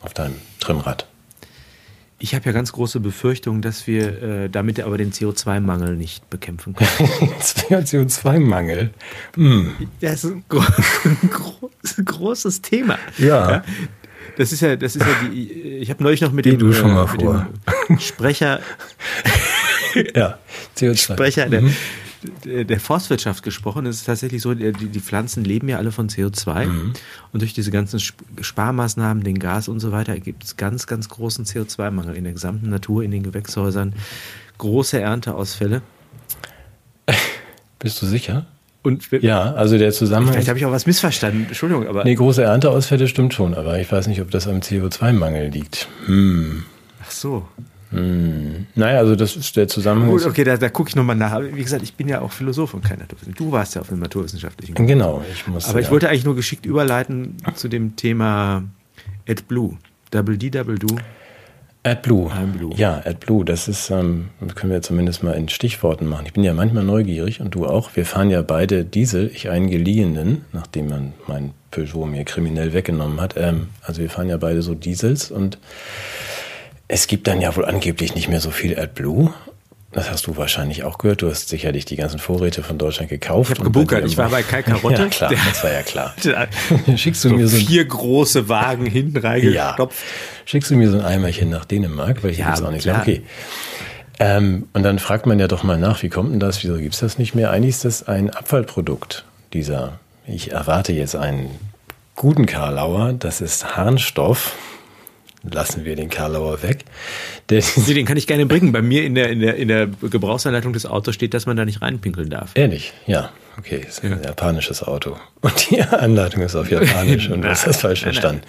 Speaker 1: Auf deinem Trimmrad.
Speaker 2: Ich habe ja ganz große Befürchtungen, dass wir äh, damit aber den CO2-Mangel nicht bekämpfen können. (laughs)
Speaker 1: CO2-Mangel?
Speaker 2: Hm. Das ist ein, gro (laughs) ein großes Thema.
Speaker 1: Ja. ja.
Speaker 2: Das ist ja, das ist ja die. Ich habe neulich noch mit Geh dem,
Speaker 1: du schon mal äh, vor.
Speaker 2: Sprecher. (laughs) (laughs)
Speaker 1: ja,
Speaker 2: CO2. Sprecher mhm. der, der, Forstwirtschaft gesprochen. Es ist tatsächlich so, die, die, Pflanzen leben ja alle von CO2. Mhm. Und durch diese ganzen Sparmaßnahmen, den Gas und so weiter, gibt es ganz, ganz großen CO2-Mangel in der gesamten Natur, in den Gewächshäusern. Große Ernteausfälle.
Speaker 1: Bist du sicher?
Speaker 2: Und
Speaker 1: ja, also der Zusammenhang.
Speaker 2: Vielleicht habe ich auch was missverstanden, Entschuldigung, aber.
Speaker 1: Nee, große Ernteausfälle stimmt schon, aber ich weiß nicht, ob das am CO2-Mangel liegt. Hm.
Speaker 2: Ach so.
Speaker 1: Hm. Naja, also das ist der Zusammenhang. Gut,
Speaker 2: okay, da, da gucke ich nochmal nach. Wie gesagt, ich bin ja auch Philosoph und kein Naturwissenschaftler. Du warst ja auf dem naturwissenschaftlichen.
Speaker 1: Grund. Genau, ich muss.
Speaker 2: Aber ich wollte eigentlich nur geschickt überleiten zu dem Thema AdBlue. Double D, Double Do.
Speaker 1: AdBlue. AdBlue. Ja, AdBlue, das ist, ähm, können wir zumindest mal in Stichworten machen. Ich bin ja manchmal neugierig und du auch. Wir fahren ja beide Diesel, ich einen geliehenen, nachdem man mein Peugeot mir kriminell weggenommen hat. Ähm, also wir fahren ja beide so Diesels und es gibt dann ja wohl angeblich nicht mehr so viel AdBlue. Das hast du wahrscheinlich auch gehört. Du hast sicherlich die ganzen Vorräte von Deutschland gekauft.
Speaker 2: Ich habe gebunkert. Ich war bei (laughs) Kai Karotte.
Speaker 1: Ja, klar, das war ja klar. (laughs) (laughs)
Speaker 2: Schickst du so mir so vier große Wagen hinten reingestopft.
Speaker 1: Ja. Schickst du mir so ein Eimerchen nach Dänemark, weil ich ja, auch nicht klar. Okay. Ähm, und dann fragt man ja doch mal nach, wie kommt denn das? Wieso gibt es das nicht mehr? Eigentlich ist das ein Abfallprodukt dieser. Ich erwarte jetzt einen guten Karlauer. Das ist Harnstoff lassen wir den Karlauer weg.
Speaker 2: Der, (laughs) nee, den kann ich gerne bringen. Bei mir in der, in, der, in der Gebrauchsanleitung des Autos steht, dass man da nicht reinpinkeln darf.
Speaker 1: Ehrlich? Ja. Okay, ist ja. ein japanisches Auto. Und die (laughs) Anleitung ist auf Japanisch und du hast das (laughs) falsch verstanden.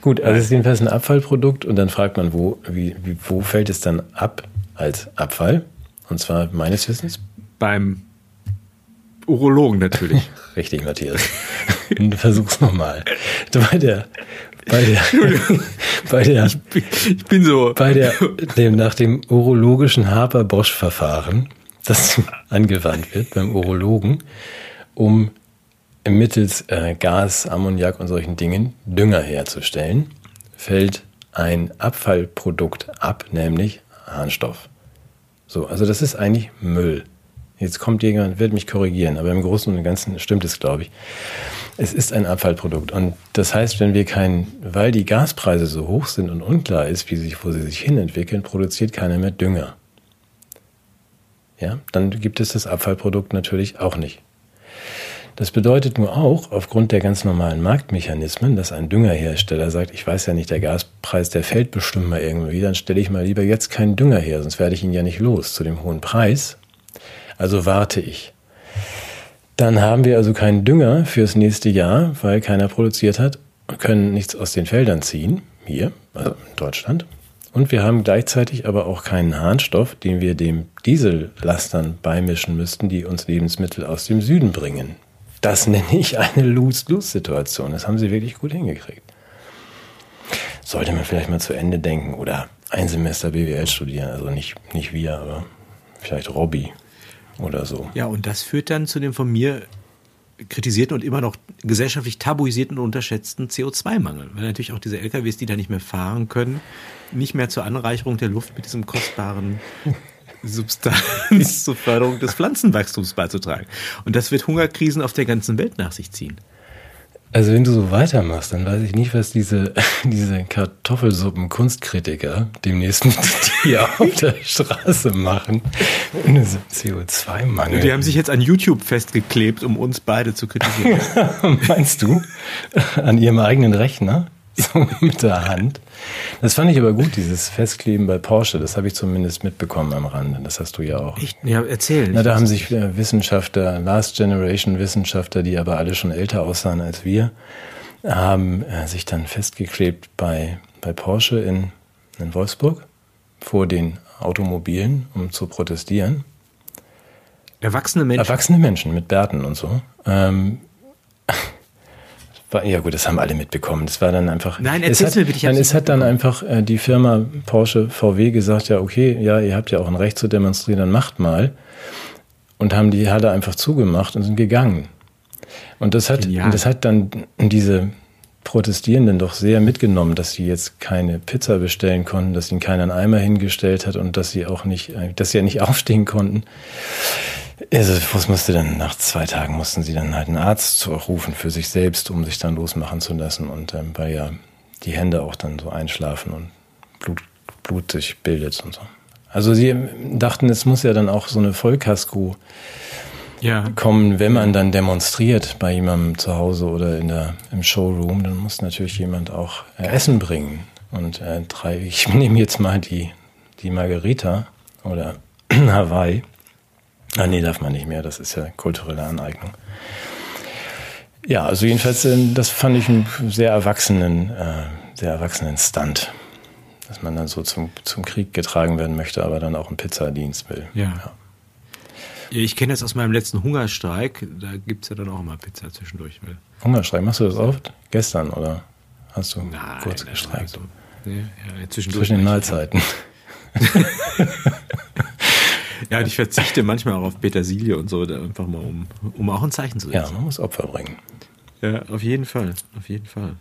Speaker 1: Gut, also es ist jedenfalls ein Abfallprodukt und dann fragt man, wo, wie, wie, wo fällt es dann ab als Abfall? Und zwar meines Wissens?
Speaker 2: Beim Urologen natürlich.
Speaker 1: Richtig, Matthias. Versuch's nochmal. Bei der, bei der, bei der,
Speaker 2: ich bin, ich bin so,
Speaker 1: bei der, dem, nach dem urologischen Haber-Bosch-Verfahren, das (laughs) angewandt wird beim Urologen, um mittels äh, Gas, Ammoniak und solchen Dingen Dünger herzustellen, fällt ein Abfallprodukt ab, nämlich Harnstoff. So, also das ist eigentlich Müll. Jetzt kommt jemand, wird mich korrigieren, aber im Großen und Ganzen stimmt es, glaube ich. Es ist ein Abfallprodukt. Und das heißt, wenn wir kein, weil die Gaspreise so hoch sind und unklar ist, wie sich, wo sie sich hinentwickeln, produziert keiner mehr Dünger. Ja, dann gibt es das Abfallprodukt natürlich auch nicht. Das bedeutet nur auch, aufgrund der ganz normalen Marktmechanismen, dass ein Düngerhersteller sagt, ich weiß ja nicht, der Gaspreis, der fällt bestimmt mal irgendwie, dann stelle ich mal lieber jetzt keinen Dünger her, sonst werde ich ihn ja nicht los zu dem hohen Preis. Also warte ich. Dann haben wir also keinen Dünger fürs nächste Jahr, weil keiner produziert hat, können nichts aus den Feldern ziehen, hier, also in Deutschland. Und wir haben gleichzeitig aber auch keinen Harnstoff, den wir dem Diesellastern beimischen müssten, die uns Lebensmittel aus dem Süden bringen. Das nenne ich eine Lose-Lose-Situation. Das haben sie wirklich gut hingekriegt. Sollte man vielleicht mal zu Ende denken oder ein Semester BWL studieren. Also nicht, nicht wir, aber vielleicht Robby oder so.
Speaker 2: Ja, und das führt dann zu dem von mir kritisierten und immer noch gesellschaftlich tabuisierten und unterschätzten CO2-Mangel. Weil natürlich auch diese LKWs, die da nicht mehr fahren können, nicht mehr zur Anreicherung der Luft mit diesem kostbaren (laughs) Substanz zur Förderung des Pflanzenwachstums beizutragen. Und das wird Hungerkrisen auf der ganzen Welt nach sich ziehen.
Speaker 1: Also wenn du so weitermachst, dann weiß ich nicht, was diese, (laughs) diese Kartoffelsuppen-Kunstkritiker demnächst mit dir (laughs) auf der Straße machen. CO2-Mangel.
Speaker 2: Die haben sich jetzt an YouTube festgeklebt, um uns beide zu kritisieren. (laughs)
Speaker 1: Meinst du? An ihrem eigenen Rechner? So (laughs) mit der Hand. Das fand ich aber gut, dieses Festkleben bei Porsche. Das habe ich zumindest mitbekommen am Rande. Das hast du ja auch.
Speaker 2: Echt? Ja, erzähl.
Speaker 1: Na, da haben sich äh, Wissenschaftler, Last Generation Wissenschaftler, die aber alle schon älter aussahen als wir, haben äh, sich dann festgeklebt bei, bei Porsche in, in Wolfsburg vor den Automobilen, um zu protestieren.
Speaker 2: Erwachsene Menschen?
Speaker 1: Erwachsene Menschen mit Bärten und so. Ähm, war, ja gut, das haben alle mitbekommen. Das war dann einfach.
Speaker 2: Nein, erzähl's mir bitte.
Speaker 1: Ich es hat dann einfach äh, die Firma Porsche VW gesagt, ja okay, ja, ihr habt ja auch ein Recht zu demonstrieren, dann macht mal. Und haben die Halle einfach zugemacht und sind gegangen. Und das hat, und das hat dann diese Protestierenden doch sehr mitgenommen, dass sie jetzt keine Pizza bestellen konnten, dass ihnen keiner einen Eimer hingestellt hat und dass sie auch nicht, äh, dass sie ja nicht (laughs) aufstehen konnten. Also, was musste dann, nach zwei Tagen mussten sie dann halt einen Arzt rufen für sich selbst, um sich dann losmachen zu lassen. Und ähm, weil ja die Hände auch dann so einschlafen und Blut, Blut sich bildet und so. Also sie dachten, es muss ja dann auch so eine Vollkasko ja. kommen, wenn man dann demonstriert bei jemandem zu Hause oder in der, im Showroom, dann muss natürlich jemand auch äh, Essen bringen. Und äh, drei, ich (laughs) nehme jetzt mal die, die Margarita oder (clears throat) Hawaii. Ah, nee, darf man nicht mehr. Das ist ja kulturelle Aneignung. Ja, also jedenfalls, äh, das fand ich einen sehr erwachsenen, äh, sehr erwachsenen Stunt. Dass man dann so zum, zum Krieg getragen werden möchte, aber dann auch einen Pizzadienst will.
Speaker 2: Ja. ja. Ich kenne das aus meinem letzten Hungerstreik. Da gibt es ja dann auch immer Pizza zwischendurch.
Speaker 1: Hungerstreik, machst du das oft? Gestern oder hast du Nein, kurz gestreikt? Also,
Speaker 2: nee, ja,
Speaker 1: zwischendurch Zwischen den Mahlzeiten. (laughs) (laughs)
Speaker 2: Ja, und ich verzichte manchmal auch auf Petersilie und so, einfach mal, um, um auch ein Zeichen zu setzen.
Speaker 1: Ja, man muss Opfer bringen.
Speaker 2: Ja, auf jeden Fall. Auf jeden Fall.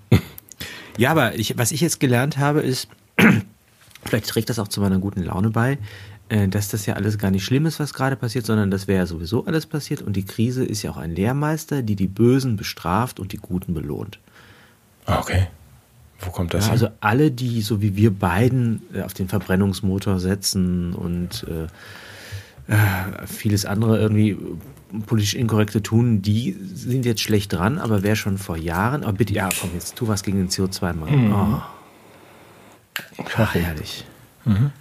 Speaker 2: ja, aber ich, was ich jetzt gelernt habe, ist, (clears throat) vielleicht trägt das auch zu meiner guten Laune bei, äh, dass das ja alles gar nicht schlimm ist, was gerade passiert, sondern das wäre ja sowieso alles passiert. Und die Krise ist ja auch ein Lehrmeister, die die Bösen bestraft und die Guten belohnt.
Speaker 1: Ah, okay. Wo kommt das
Speaker 2: ja, Also alle, die so wie wir beiden äh, auf den Verbrennungsmotor setzen und äh, äh, vieles andere irgendwie politisch inkorrekte tun, die sind jetzt schlecht dran, aber wer schon vor Jahren, aber bitte, ja, komm, jetzt tu was gegen den CO2-Mangel. Mhm. Oh. Ach, herrlich. Mhm.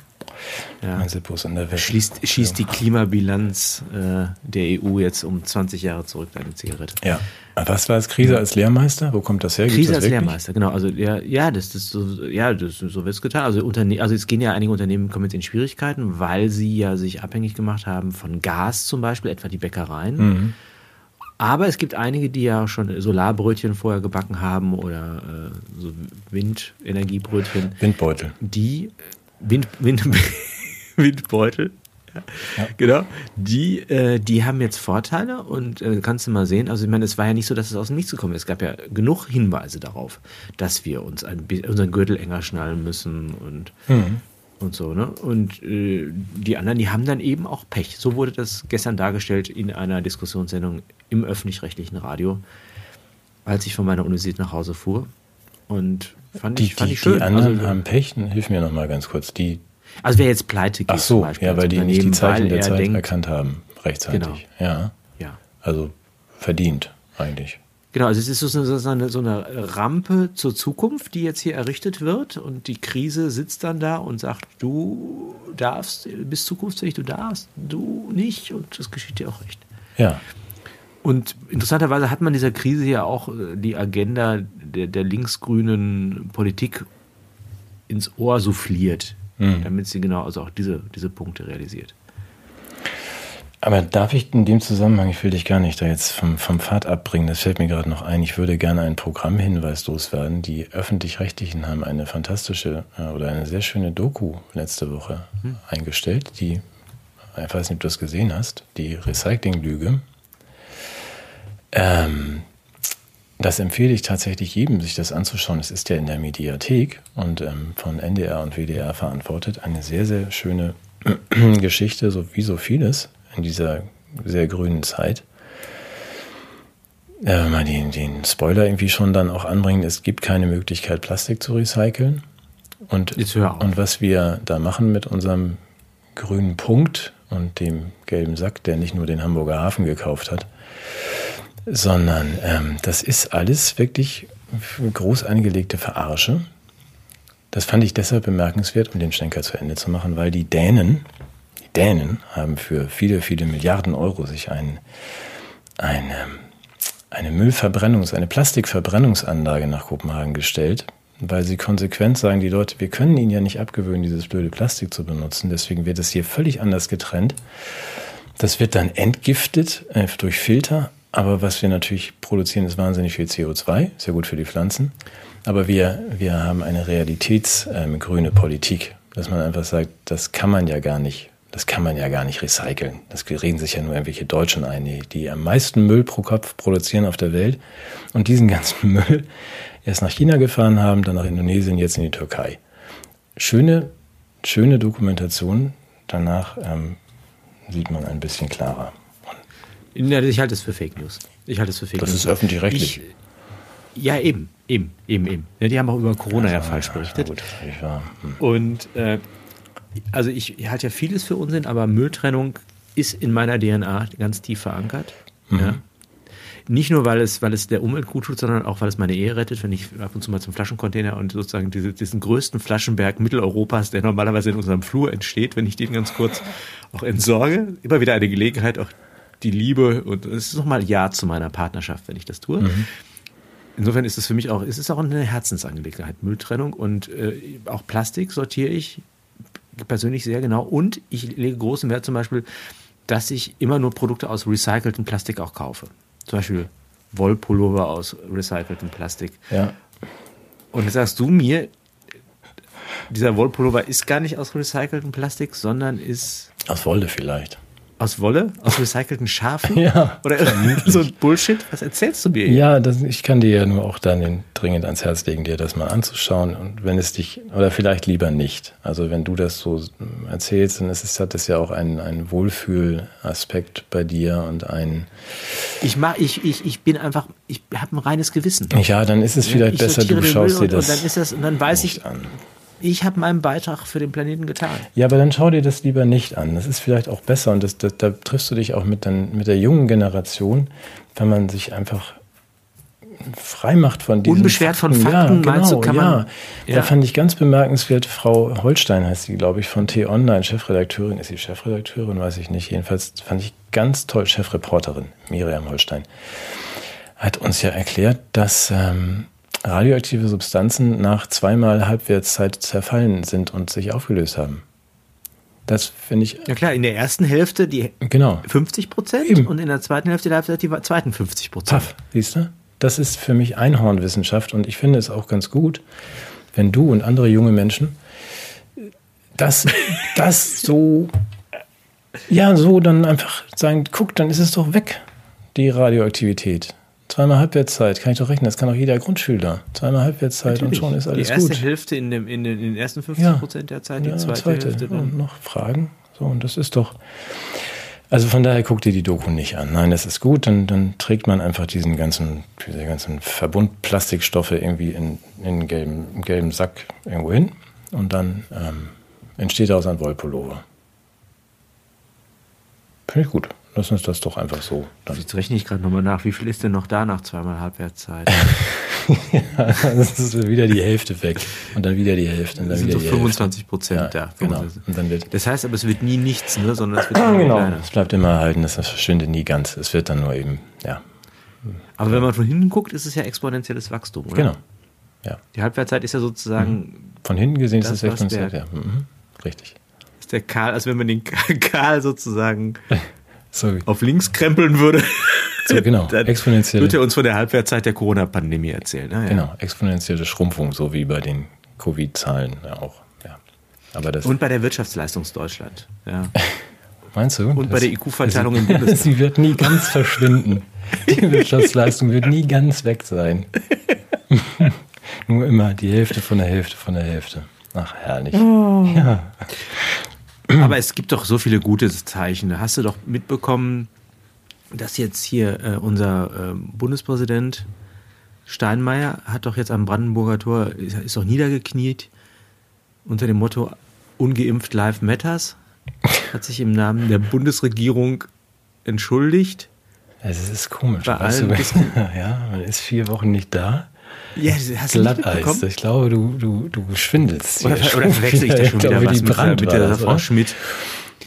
Speaker 1: Ja. Sippos in der Welt.
Speaker 2: Schließt, schießt die Klimabilanz äh, der EU jetzt um 20 Jahre zurück, deine Zigarette.
Speaker 1: Ja. Was war es? Krise als Lehrmeister? Wo kommt das her?
Speaker 2: Krise das als wirklich? Lehrmeister, genau. Also ja, ja, das ist so, ja, das, so wird es getan. Also, Unterne also es gehen ja einige Unternehmen kommen jetzt in Schwierigkeiten, weil sie ja sich abhängig gemacht haben von Gas zum Beispiel, etwa die Bäckereien. Mhm. Aber es gibt einige, die ja schon Solarbrötchen vorher gebacken haben oder äh, so Windenergiebrötchen.
Speaker 1: Windbeutel.
Speaker 2: Die Wind, Wind, (laughs) Windbeutel. Ja. Genau. Die, äh, die haben jetzt Vorteile und äh, kannst du mal sehen. Also ich meine, es war ja nicht so, dass es aus dem Nichts gekommen ist. Es gab ja genug Hinweise darauf, dass wir uns ein, unseren Gürtel enger schnallen müssen und, mhm. und so. Ne? Und äh, die anderen, die haben dann eben auch Pech. So wurde das gestern dargestellt in einer Diskussionssendung im öffentlich-rechtlichen Radio, als ich von meiner Universität nach Hause fuhr. Und fand
Speaker 1: die,
Speaker 2: ich, fand
Speaker 1: die,
Speaker 2: ich schön.
Speaker 1: Die anderen also, haben Pech, hilf mir nochmal ganz kurz. Die,
Speaker 2: also wer jetzt pleite geht
Speaker 1: Ach so, ja, weil die nicht die Zeichen der Zeit denkt, erkannt haben, rechtzeitig.
Speaker 2: Genau.
Speaker 1: Ja.
Speaker 2: ja.
Speaker 1: Also verdient eigentlich.
Speaker 2: Genau, also es ist so eine, so eine Rampe zur Zukunft, die jetzt hier errichtet wird und die Krise sitzt dann da und sagt, du darfst, bist zukunftsfähig, du darfst, du nicht und das geschieht dir auch recht.
Speaker 1: Ja.
Speaker 2: Und interessanterweise hat man dieser Krise ja auch äh, die Agenda der, der linksgrünen Politik ins Ohr souffliert, mhm. damit sie genau also auch diese, diese Punkte realisiert.
Speaker 1: Aber darf ich in dem Zusammenhang, ich will dich gar nicht da jetzt vom, vom Pfad abbringen, das fällt mir gerade noch ein, ich würde gerne einen Programmhinweis loswerden. Die Öffentlich-Rechtlichen haben eine fantastische äh, oder eine sehr schöne Doku letzte Woche hm. eingestellt, die, ich weiß nicht, ob du das gesehen hast, die Recycling-Lüge. Ähm, das empfehle ich tatsächlich jedem, sich das anzuschauen. Es ist ja in der Mediathek und ähm, von NDR und WDR verantwortet. Eine sehr, sehr schöne (clears throat) Geschichte, so wie so vieles in dieser sehr grünen Zeit. Äh, wenn man den, den Spoiler irgendwie schon dann auch anbringen, es gibt keine Möglichkeit, Plastik zu recyceln. Und, und was wir da machen mit unserem grünen Punkt und dem gelben Sack, der nicht nur den Hamburger Hafen gekauft hat, sondern ähm, das ist alles wirklich groß angelegte Verarsche. Das fand ich deshalb bemerkenswert, um den Schlenker zu Ende zu machen, weil die Dänen, die Dänen haben für viele, viele Milliarden Euro sich ein, eine, eine Müllverbrennungs-, eine Plastikverbrennungsanlage nach Kopenhagen gestellt, weil sie konsequent sagen, die Leute, wir können ihnen ja nicht abgewöhnen, dieses blöde Plastik zu benutzen, deswegen wird es hier völlig anders getrennt. Das wird dann entgiftet äh, durch Filter, aber was wir natürlich produzieren, ist wahnsinnig viel CO2, sehr gut für die Pflanzen. Aber wir, wir haben eine realitätsgrüne ähm, Politik, dass man einfach sagt, das kann man ja gar nicht, das kann man ja gar nicht recyceln. Das reden sich ja nur irgendwelche Deutschen ein, die, die am meisten Müll pro Kopf produzieren auf der Welt und diesen ganzen (laughs) Müll erst nach China gefahren haben, dann nach Indonesien, jetzt in die Türkei. Schöne, schöne Dokumentation. Danach ähm, sieht man ein bisschen klarer.
Speaker 2: Ja, ich halte es für Fake News. Ich halte es für Fake
Speaker 1: das
Speaker 2: News.
Speaker 1: Das ist öffentlich-rechtlich.
Speaker 2: Ja, eben, eben, eben, eben. Ja, die haben auch über Corona ja, ja falsch berichtet.
Speaker 1: Ja, hm.
Speaker 2: Und äh, also ich, ich halte ja vieles für Unsinn, aber Mülltrennung ist in meiner DNA ganz tief verankert. Mhm. Ja. Nicht nur, weil es, weil es der Umwelt gut tut, sondern auch, weil es meine Ehe rettet, wenn ich ab und zu mal zum Flaschencontainer und sozusagen diese, diesen größten Flaschenberg Mitteleuropas, der normalerweise in unserem Flur entsteht, wenn ich den ganz kurz auch entsorge, immer wieder eine Gelegenheit, auch die Liebe und es ist nochmal Ja zu meiner Partnerschaft, wenn ich das tue. Mhm. Insofern ist es für mich auch, es ist auch eine Herzensangelegenheit, Mülltrennung und äh, auch Plastik sortiere ich persönlich sehr genau und ich lege großen Wert zum Beispiel, dass ich immer nur Produkte aus recyceltem Plastik auch kaufe. Zum Beispiel Wollpullover aus recyceltem Plastik.
Speaker 1: Ja.
Speaker 2: Und jetzt sagst du mir, dieser Wollpullover ist gar nicht aus recyceltem Plastik, sondern ist.
Speaker 1: Aus Wolle vielleicht.
Speaker 2: Aus Wolle? Aus recycelten Schafen? (laughs)
Speaker 1: ja.
Speaker 2: Oder (laughs) so ein Bullshit? Was erzählst du mir?
Speaker 1: Ja, das, ich kann dir ja nur auch dann dringend ans Herz legen, dir das mal anzuschauen. Und wenn es dich, oder vielleicht lieber nicht. Also wenn du das so erzählst, dann ist es, hat es ja auch einen, einen Wohlfühlaspekt bei dir und ein.
Speaker 2: Ich mach, ich, ich, ich bin einfach, ich habe ein reines Gewissen.
Speaker 1: Ja, dann ist es vielleicht ich besser, du schaust dir das.
Speaker 2: Und dann ist das, und dann weiß ich, an ich habe meinen Beitrag für den Planeten getan.
Speaker 1: Ja, aber dann schau dir das lieber nicht an. Das ist vielleicht auch besser und das, das, da triffst du dich auch mit, dann, mit der jungen Generation, wenn man sich einfach frei macht von
Speaker 2: diesem. Unbeschwert von Fakten,
Speaker 1: ja, genau, du, kann ja. Man, ja. Da fand ich ganz bemerkenswert, Frau Holstein heißt sie, glaube ich, von T-Online, Chefredakteurin. Ist sie Chefredakteurin? Weiß ich nicht. Jedenfalls fand ich ganz toll, Chefreporterin, Miriam Holstein, hat uns ja erklärt, dass ähm, radioaktive Substanzen nach zweimal Halbwertszeit zerfallen sind und sich aufgelöst haben. Das finde ich.
Speaker 2: Ja klar, in der ersten Hälfte die
Speaker 1: genau.
Speaker 2: 50 Prozent und in der zweiten Hälfte der die zweiten 50 Prozent.
Speaker 1: Paff, siehst du? Das ist für mich Einhornwissenschaft und ich finde es auch ganz gut, wenn du und andere junge Menschen das, das so, ja, so dann einfach sagen, guck, dann ist es doch weg, die Radioaktivität. Zweimal Halbwertszeit, kann ich doch rechnen, das kann auch jeder Grundschüler. Zweimal Halbwertszeit Natürlich. und schon ist alles
Speaker 2: gut. Die erste
Speaker 1: gut.
Speaker 2: Hälfte in, dem, in, den, in den ersten 50 ja. Prozent der Zeit, die ja, zweite, zweite, Hälfte.
Speaker 1: Dann. Und noch Fragen. So, und das ist doch. Also von daher guck dir die Doku nicht an. Nein, das ist gut, dann, dann trägt man einfach diesen ganzen, diese ganzen Verbundplastikstoffe irgendwie in, in einen gelben, gelben Sack irgendwo hin und dann ähm, entsteht daraus ein Wollpullover. Finde ich gut. Lass uns das doch einfach so.
Speaker 2: Dann. Jetzt rechne ich gerade nochmal nach. Wie viel ist denn noch da nach zweimal Halbwertszeit? (laughs)
Speaker 1: ja, das ist wieder die Hälfte weg. Und dann wieder die Hälfte. Und dann
Speaker 2: das sind
Speaker 1: wieder
Speaker 2: so 25 Prozent ja, da.
Speaker 1: Genau. Und dann wird
Speaker 2: das heißt aber, es wird nie nichts, ne? sondern es wird (clears throat)
Speaker 1: immer genau. kleiner. Es bleibt immer erhalten, das verschwindet nie ganz. Es wird dann nur eben, ja.
Speaker 2: Aber wenn man von hinten guckt, ist es ja exponentielles Wachstum, oder?
Speaker 1: Genau. Ja.
Speaker 2: Die Halbwertszeit ist ja sozusagen.
Speaker 1: Mhm. Von hinten gesehen ist es exponentiell, ja. Mhm. Richtig.
Speaker 2: Ist der Karl, als wenn man den Karl sozusagen (laughs) so. auf links krempeln würde.
Speaker 1: So, genau. (laughs)
Speaker 2: exponentielle. Wird er uns von der Halbwertszeit der Corona-Pandemie erzählen.
Speaker 1: Ah, ja. Genau, exponentielle Schrumpfung, so wie bei den Covid-Zahlen auch. Ja.
Speaker 2: Aber das Und bei der Wirtschaftsleistung Deutschland. Ja. (laughs)
Speaker 1: Meinst du?
Speaker 2: Und bei der IQ-Verteilung im Bundestag. (laughs)
Speaker 1: Sie wird nie ganz verschwinden. Die Wirtschaftsleistung wird nie ganz weg sein. Nur immer die Hälfte von der Hälfte von der Hälfte. Ach, herrlich. Oh. Ja.
Speaker 2: Aber es gibt doch so viele gute Zeichen. Hast du doch mitbekommen, dass jetzt hier äh, unser äh, Bundespräsident Steinmeier hat doch jetzt am Brandenburger Tor, ist, ist doch niedergekniet unter dem Motto Ungeimpft Life Matters, hat sich im Namen der Bundesregierung entschuldigt.
Speaker 1: Also es ist komisch. Weißt du, (laughs) ja, man ist vier Wochen nicht da.
Speaker 2: Ja, hast Glatteis.
Speaker 1: Ich glaube, du, du, du schwindelst.
Speaker 2: Oder, oder verwechsel ich da (laughs) schon wieder was mit, mit der Frau Schmidt?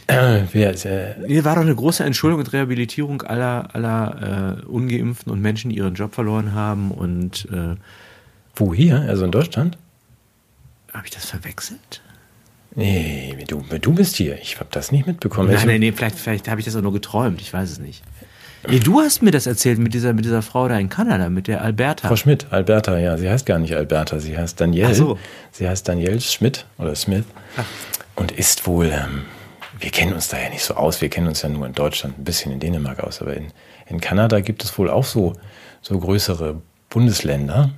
Speaker 1: Äh, wer ist, äh,
Speaker 2: Hier war doch eine große Entschuldigung und Rehabilitierung aller, aller äh, Ungeimpften und Menschen, die ihren Job verloren haben. Und äh,
Speaker 1: wo hier? Also in Deutschland?
Speaker 2: Habe ich das verwechselt?
Speaker 1: Nee, du, du bist hier. Ich habe das nicht mitbekommen.
Speaker 2: Nein, nein, nee, vielleicht, vielleicht habe ich das auch nur geträumt. Ich weiß es nicht. Nee, du hast mir das erzählt mit dieser, mit dieser Frau da in Kanada, mit der Alberta.
Speaker 1: Frau Schmidt, Alberta, ja. Sie heißt gar nicht Alberta, sie heißt Danielle. Ach so. Sie heißt Danielle Schmidt oder Smith. Ach. Und ist wohl, ähm, wir kennen uns da ja nicht so aus, wir kennen uns ja nur in Deutschland, ein bisschen in Dänemark aus, aber in, in Kanada gibt es wohl auch so, so größere Bundesländer.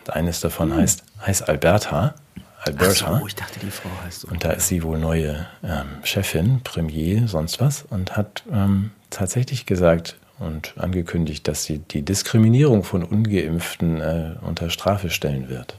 Speaker 1: Und eines davon hm. heißt, heißt Alberta. Alberta.
Speaker 2: Ach so, ich dachte, die Frau heißt so.
Speaker 1: Und da ist sie wohl neue ähm, Chefin, Premier, sonst was und hat ähm, tatsächlich gesagt und angekündigt, dass sie die Diskriminierung von Ungeimpften äh, unter Strafe stellen wird.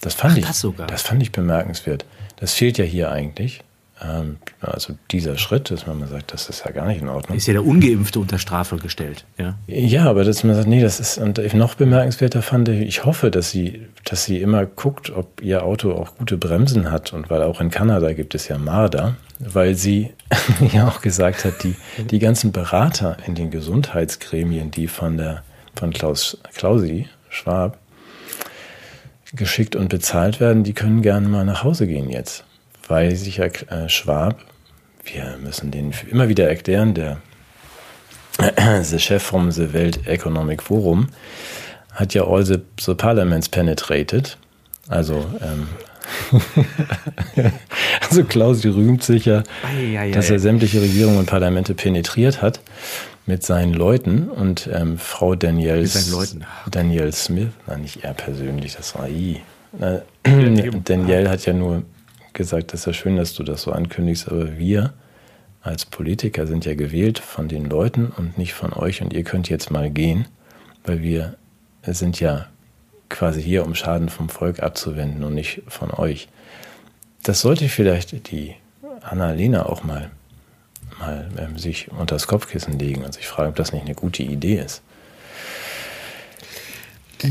Speaker 1: Das fand, Ach, ich, das, das fand ich bemerkenswert. Das fehlt ja hier eigentlich. Ähm, also dieser Schritt, dass man sagt, das ist ja gar nicht in Ordnung.
Speaker 2: Ist ja der Ungeimpfte unter Strafe gestellt, ja?
Speaker 1: Ja, aber dass man sagt, nee, das ist, und noch bemerkenswerter fand ich, ich hoffe, dass sie, dass sie immer guckt, ob ihr Auto auch gute Bremsen hat und weil auch in Kanada gibt es ja Marder weil sie (laughs) ja auch gesagt hat, die, die ganzen Berater in den Gesundheitsgremien, die von der von Klaus Klausi Schwab geschickt und bezahlt werden, die können gerne mal nach Hause gehen jetzt, weil sich ja äh, Schwab, wir müssen den immer wieder erklären, der, der Chef vom The Welt Economic Forum hat ja all the, the parliaments penetrated, also ähm, (laughs) also Klausi rühmt sich ja, dass er sämtliche Regierungen und Parlamente penetriert hat mit seinen Leuten. Und ähm, Frau Danielle, Danielle Smith, na nicht er persönlich, das war I. Äh, (clears throat) Danielle hat ja nur gesagt, das ist ja schön, dass du das so ankündigst, aber wir als Politiker sind ja gewählt von den Leuten und nicht von euch und ihr könnt jetzt mal gehen, weil wir sind ja quasi hier, um Schaden vom Volk abzuwenden und nicht von euch. Das sollte vielleicht die Annalena auch mal, mal ähm, sich unter das Kopfkissen legen und sich fragen, ob das nicht eine gute Idee ist.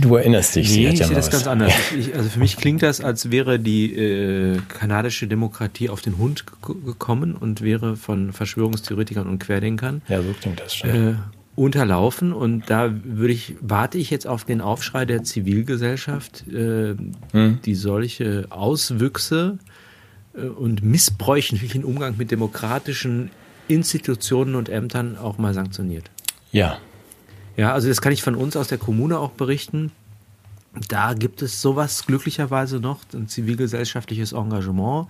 Speaker 1: Du erinnerst dich,
Speaker 2: nee, ich ja sehe das ganz anders. Ich, also für mich klingt das, als wäre die äh, kanadische Demokratie auf den Hund gekommen und wäre von Verschwörungstheoretikern und Querdenkern.
Speaker 1: Ja, so klingt das schon.
Speaker 2: Äh, unterlaufen und da würde ich warte ich jetzt auf den Aufschrei der Zivilgesellschaft, äh, hm. die solche Auswüchse äh, und missbräuchlichen Umgang mit demokratischen Institutionen und Ämtern auch mal sanktioniert.
Speaker 1: Ja.
Speaker 2: Ja, also das kann ich von uns aus der Kommune auch berichten. Da gibt es sowas glücklicherweise noch, ein zivilgesellschaftliches Engagement.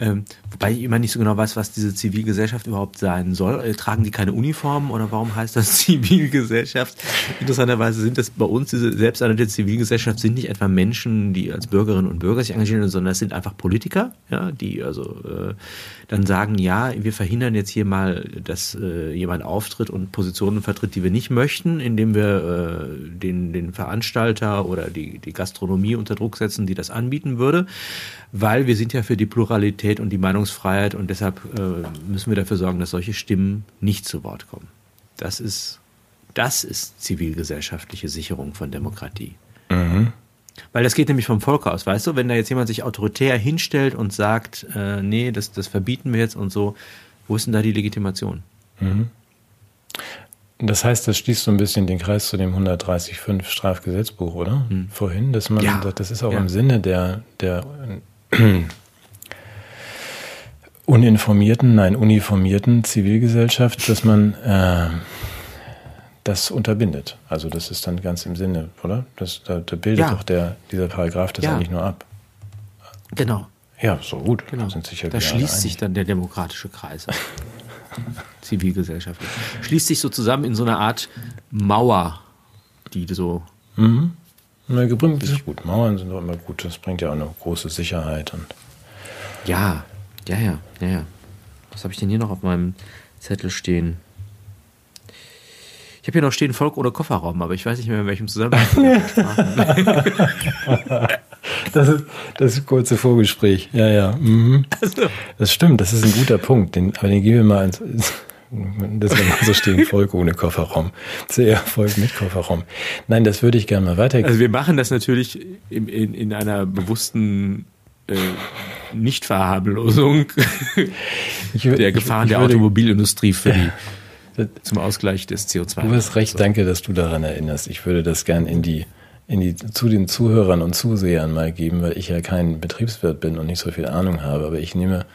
Speaker 2: Ähm, wobei ich immer nicht so genau weiß, was diese Zivilgesellschaft überhaupt sein soll. Äh, tragen die keine Uniformen oder warum heißt das (laughs) Zivilgesellschaft? Interessanterweise sind das bei uns, diese selbsternannte Zivilgesellschaft, sind nicht etwa Menschen, die als Bürgerinnen und Bürger sich engagieren, sondern das sind einfach Politiker, ja, die also äh, dann sagen, ja, wir verhindern jetzt hier mal, dass äh, jemand auftritt und Positionen vertritt, die wir nicht möchten, indem wir äh, den, den Veranstalter oder die, die Gastronomie unter Druck setzen, die das anbieten würde weil wir sind ja für die Pluralität und die Meinungsfreiheit und deshalb äh, müssen wir dafür sorgen, dass solche Stimmen nicht zu Wort kommen. Das ist, das ist zivilgesellschaftliche Sicherung von Demokratie. Mhm. Weil das geht nämlich vom Volk aus, weißt du, wenn da jetzt jemand sich autoritär hinstellt und sagt, äh, nee, das, das verbieten wir jetzt und so, wo ist denn da die Legitimation? Mhm.
Speaker 1: Das heißt, das schließt so ein bisschen den Kreis zu dem 130.5 Strafgesetzbuch, oder? Mhm. Vorhin, dass man ja. sagt, das ist auch ja. im Sinne der, der uninformierten, nein, uniformierten Zivilgesellschaft, dass man äh, das unterbindet. Also das ist dann ganz im Sinne, oder? Das, da, da bildet ja. doch der, dieser Paragraph das ja. eigentlich nur ab.
Speaker 2: Genau.
Speaker 1: Ja, so gut.
Speaker 2: Genau. Sind sicher da schließt sich dann der demokratische Kreis. (laughs) Zivilgesellschaftlich. Schließt sich so zusammen in so einer Art Mauer, die so mhm.
Speaker 1: Na, gebrümmt ist gut. Mauern sind doch immer gut. Das bringt ja auch eine große Sicherheit. Und
Speaker 2: ja, ja, ja, ja, ja. Was habe ich denn hier noch auf meinem Zettel stehen? Ich habe hier noch stehen Volk oder Kofferraum, aber ich weiß nicht mehr, in welchem Zusammenhang. (laughs)
Speaker 1: das, ist, das ist kurze Vorgespräch. Ja, ja. Mhm. Das stimmt, das ist ein guter Punkt. Den, aber den gehen wir mal ins, das wir mal so stehen, (laughs) Volk ohne Kofferraum. Sehr Volk mit Kofferraum. Nein, das würde ich gerne mal weiter.
Speaker 2: Also wir machen das natürlich in, in, in einer bewussten äh, Nichtverharmlosung der Gefahren der Automobilindustrie für die, zum Ausgleich des CO2.
Speaker 1: Du hast recht, danke, dass du daran erinnerst. Ich würde das gern in die, in die, zu den Zuhörern und Zusehern mal geben, weil ich ja kein Betriebswirt bin und nicht so viel Ahnung habe. Aber ich nehme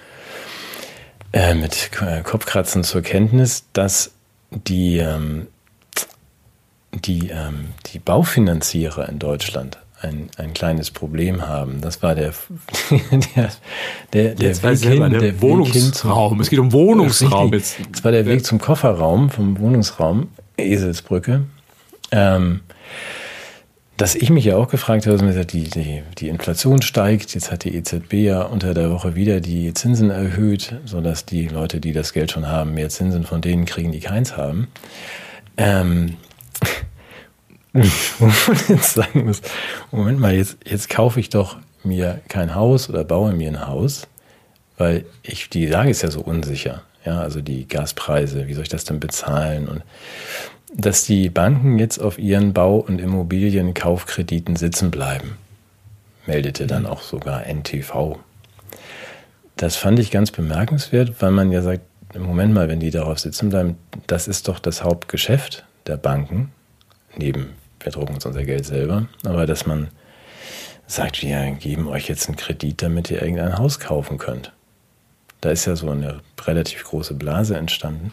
Speaker 1: äh, mit Kopfkratzen zur Kenntnis, dass die, ähm, die, ähm, die Baufinanzierer in Deutschland ein, ein kleines Problem haben. Das war der, (laughs) der, der,
Speaker 2: der Weg hin, der, der Wohnungsraum. Zum, es geht um Wohnungsraum
Speaker 1: jetzt. Das war der Weg zum Kofferraum, vom Wohnungsraum, Eselsbrücke. Ähm, dass ich mich ja auch gefragt habe, die, die, die Inflation steigt, jetzt hat die EZB ja unter der Woche wieder die Zinsen erhöht, sodass die Leute, die das Geld schon haben, mehr Zinsen von denen kriegen, die keins haben. Ähm, wo man jetzt sagen muss, Moment mal, jetzt, jetzt kaufe ich doch mir kein Haus oder baue mir ein Haus, weil ich, die Lage ist ja so unsicher. Ja, also die Gaspreise, wie soll ich das denn bezahlen? Und dass die Banken jetzt auf ihren Bau- und Immobilienkaufkrediten sitzen bleiben, meldete dann auch sogar NTV. Das fand ich ganz bemerkenswert, weil man ja sagt, Moment mal, wenn die darauf sitzen bleiben, das ist doch das Hauptgeschäft der Banken, neben wir drucken uns unser Geld selber, aber dass man sagt, wir geben euch jetzt einen Kredit, damit ihr irgendein Haus kaufen könnt. Da ist ja so eine relativ große Blase entstanden.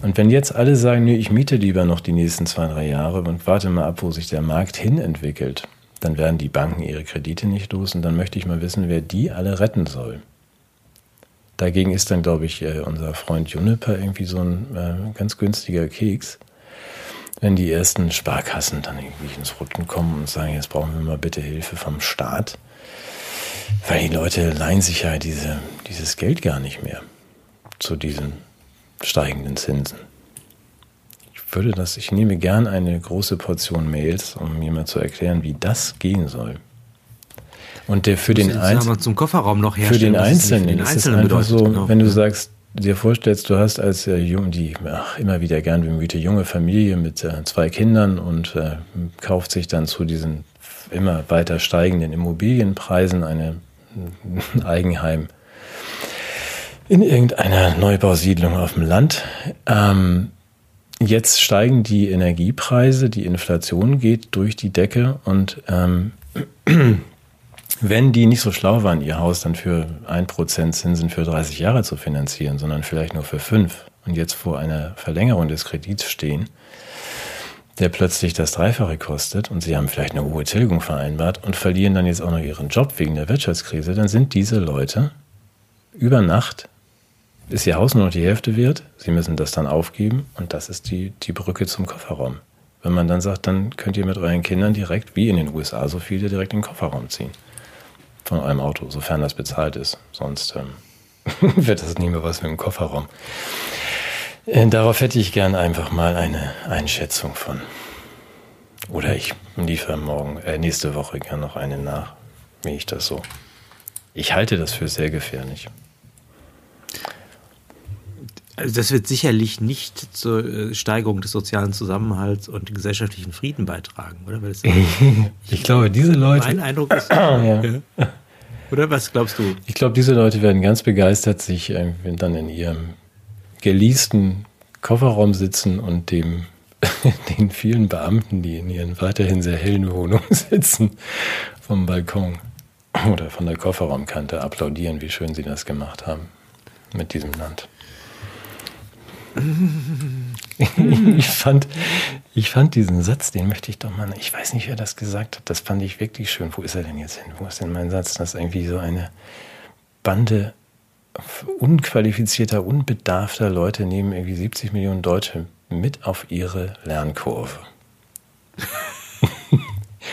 Speaker 1: Und wenn jetzt alle sagen, nee, ich miete lieber noch die nächsten zwei, drei Jahre und warte mal ab, wo sich der Markt hin entwickelt, dann werden die Banken ihre Kredite nicht los und dann möchte ich mal wissen, wer die alle retten soll. Dagegen ist dann, glaube ich, äh, unser Freund Juniper irgendwie so ein äh, ganz günstiger Keks. Wenn die ersten Sparkassen dann irgendwie ins Rücken kommen und sagen, jetzt brauchen wir mal bitte Hilfe vom Staat, weil die Leute leihen sich ja diese, dieses Geld gar nicht mehr zu diesen steigenden Zinsen. Ich würde das, ich nehme gern eine große Portion Mails, um mir mal zu erklären, wie das gehen soll. Und der für den
Speaker 2: noch
Speaker 1: Für den Einzelnen, für den Einzelnen ist es einfach so, genau. wenn du sagst, dir vorstellst, du hast als äh, jung, die ach, immer wieder gern bemühte junge Familie mit äh, zwei Kindern und äh, kauft sich dann zu diesen immer weiter steigenden Immobilienpreisen eine, ein Eigenheim in irgendeiner Neubausiedlung auf dem Land. Ähm, jetzt steigen die Energiepreise, die Inflation geht durch die Decke und ähm, wenn die nicht so schlau waren, ihr Haus dann für ein Prozent Zinsen für 30 Jahre zu finanzieren, sondern vielleicht nur für fünf und jetzt vor einer Verlängerung des Kredits stehen, der plötzlich das Dreifache kostet und sie haben vielleicht eine hohe Tilgung vereinbart und verlieren dann jetzt auch noch ihren Job wegen der Wirtschaftskrise, dann sind diese Leute über Nacht ist ihr Haus nur noch die Hälfte wert, sie müssen das dann aufgeben und das ist die, die Brücke zum Kofferraum. Wenn man dann sagt, dann könnt ihr mit euren Kindern direkt, wie in den USA, so viele direkt in den Kofferraum ziehen von eurem Auto, sofern das bezahlt ist. Sonst ähm, (laughs) wird das nie mehr was mit dem Kofferraum. Äh, darauf hätte ich gern einfach mal eine Einschätzung von. Oder ich liefere morgen, äh, nächste Woche gern noch eine nach, wie ich das so. Ich halte das für sehr gefährlich.
Speaker 2: Also das wird sicherlich nicht zur äh, Steigerung des sozialen Zusammenhalts und gesellschaftlichen Frieden beitragen, oder? (laughs)
Speaker 1: ich glaube, diese Leute.
Speaker 2: Mein Eindruck ist. (laughs) ja. Oder was glaubst du?
Speaker 1: Ich glaube, diese Leute werden ganz begeistert, sich äh, dann in ihrem geleasten Kofferraum sitzen und dem (laughs) den vielen Beamten, die in ihren weiterhin sehr hellen Wohnungen sitzen, vom Balkon oder von der Kofferraumkante applaudieren, wie schön sie das gemacht haben mit diesem Land. (laughs) ich, fand, ich fand diesen Satz, den möchte ich doch mal, ich weiß nicht, wer das gesagt hat, das fand ich wirklich schön. Wo ist er denn jetzt hin? Wo ist denn mein Satz? Das ist irgendwie so eine Bande unqualifizierter, unbedarfter Leute nehmen irgendwie 70 Millionen Deutsche mit auf ihre Lernkurve. (laughs)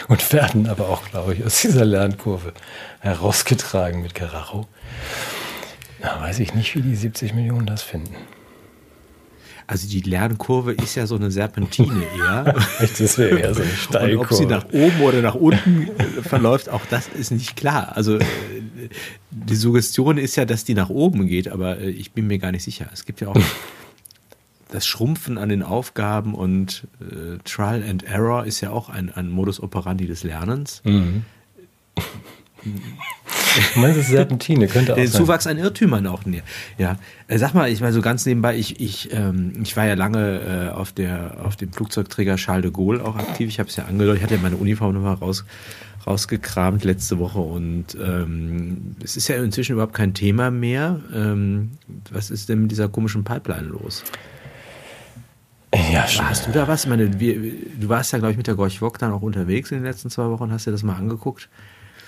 Speaker 1: Und werden aber auch, glaube ich, aus dieser Lernkurve herausgetragen mit Karacho. Da weiß ich nicht, wie die 70 Millionen das finden.
Speaker 2: Also die Lernkurve ist ja so eine Serpentine eher. (laughs)
Speaker 1: das wäre eher so eine Steilkurve.
Speaker 2: Und ob sie nach oben oder nach unten äh, verläuft, auch das ist nicht klar. Also äh, die Suggestion ist ja, dass die nach oben geht, aber äh, ich bin mir gar nicht sicher. Es gibt ja auch (laughs) das Schrumpfen an den Aufgaben und äh, Trial and Error ist ja auch ein, ein Modus operandi des Lernens. Mhm.
Speaker 1: Du meinst, es Serpentine, könnte auch
Speaker 2: Der sein. Zuwachs an Irrtümern auch. Ja, äh, sag mal, ich mal so ganz nebenbei, ich, ich, ähm, ich war ja lange äh, auf, der, auf dem Flugzeugträger Charles de Gaulle auch aktiv. Ich habe es ja angedeutet, ich hatte ja meine Uniform nochmal raus, rausgekramt letzte Woche und ähm, es ist ja inzwischen überhaupt kein Thema mehr. Ähm, was ist denn mit dieser komischen Pipeline los? Ja, schon. Hast du da was? Ich meine, wir, du warst ja, glaube ich, mit der Gorch Wok dann auch unterwegs in den letzten zwei Wochen. Hast du dir das mal angeguckt?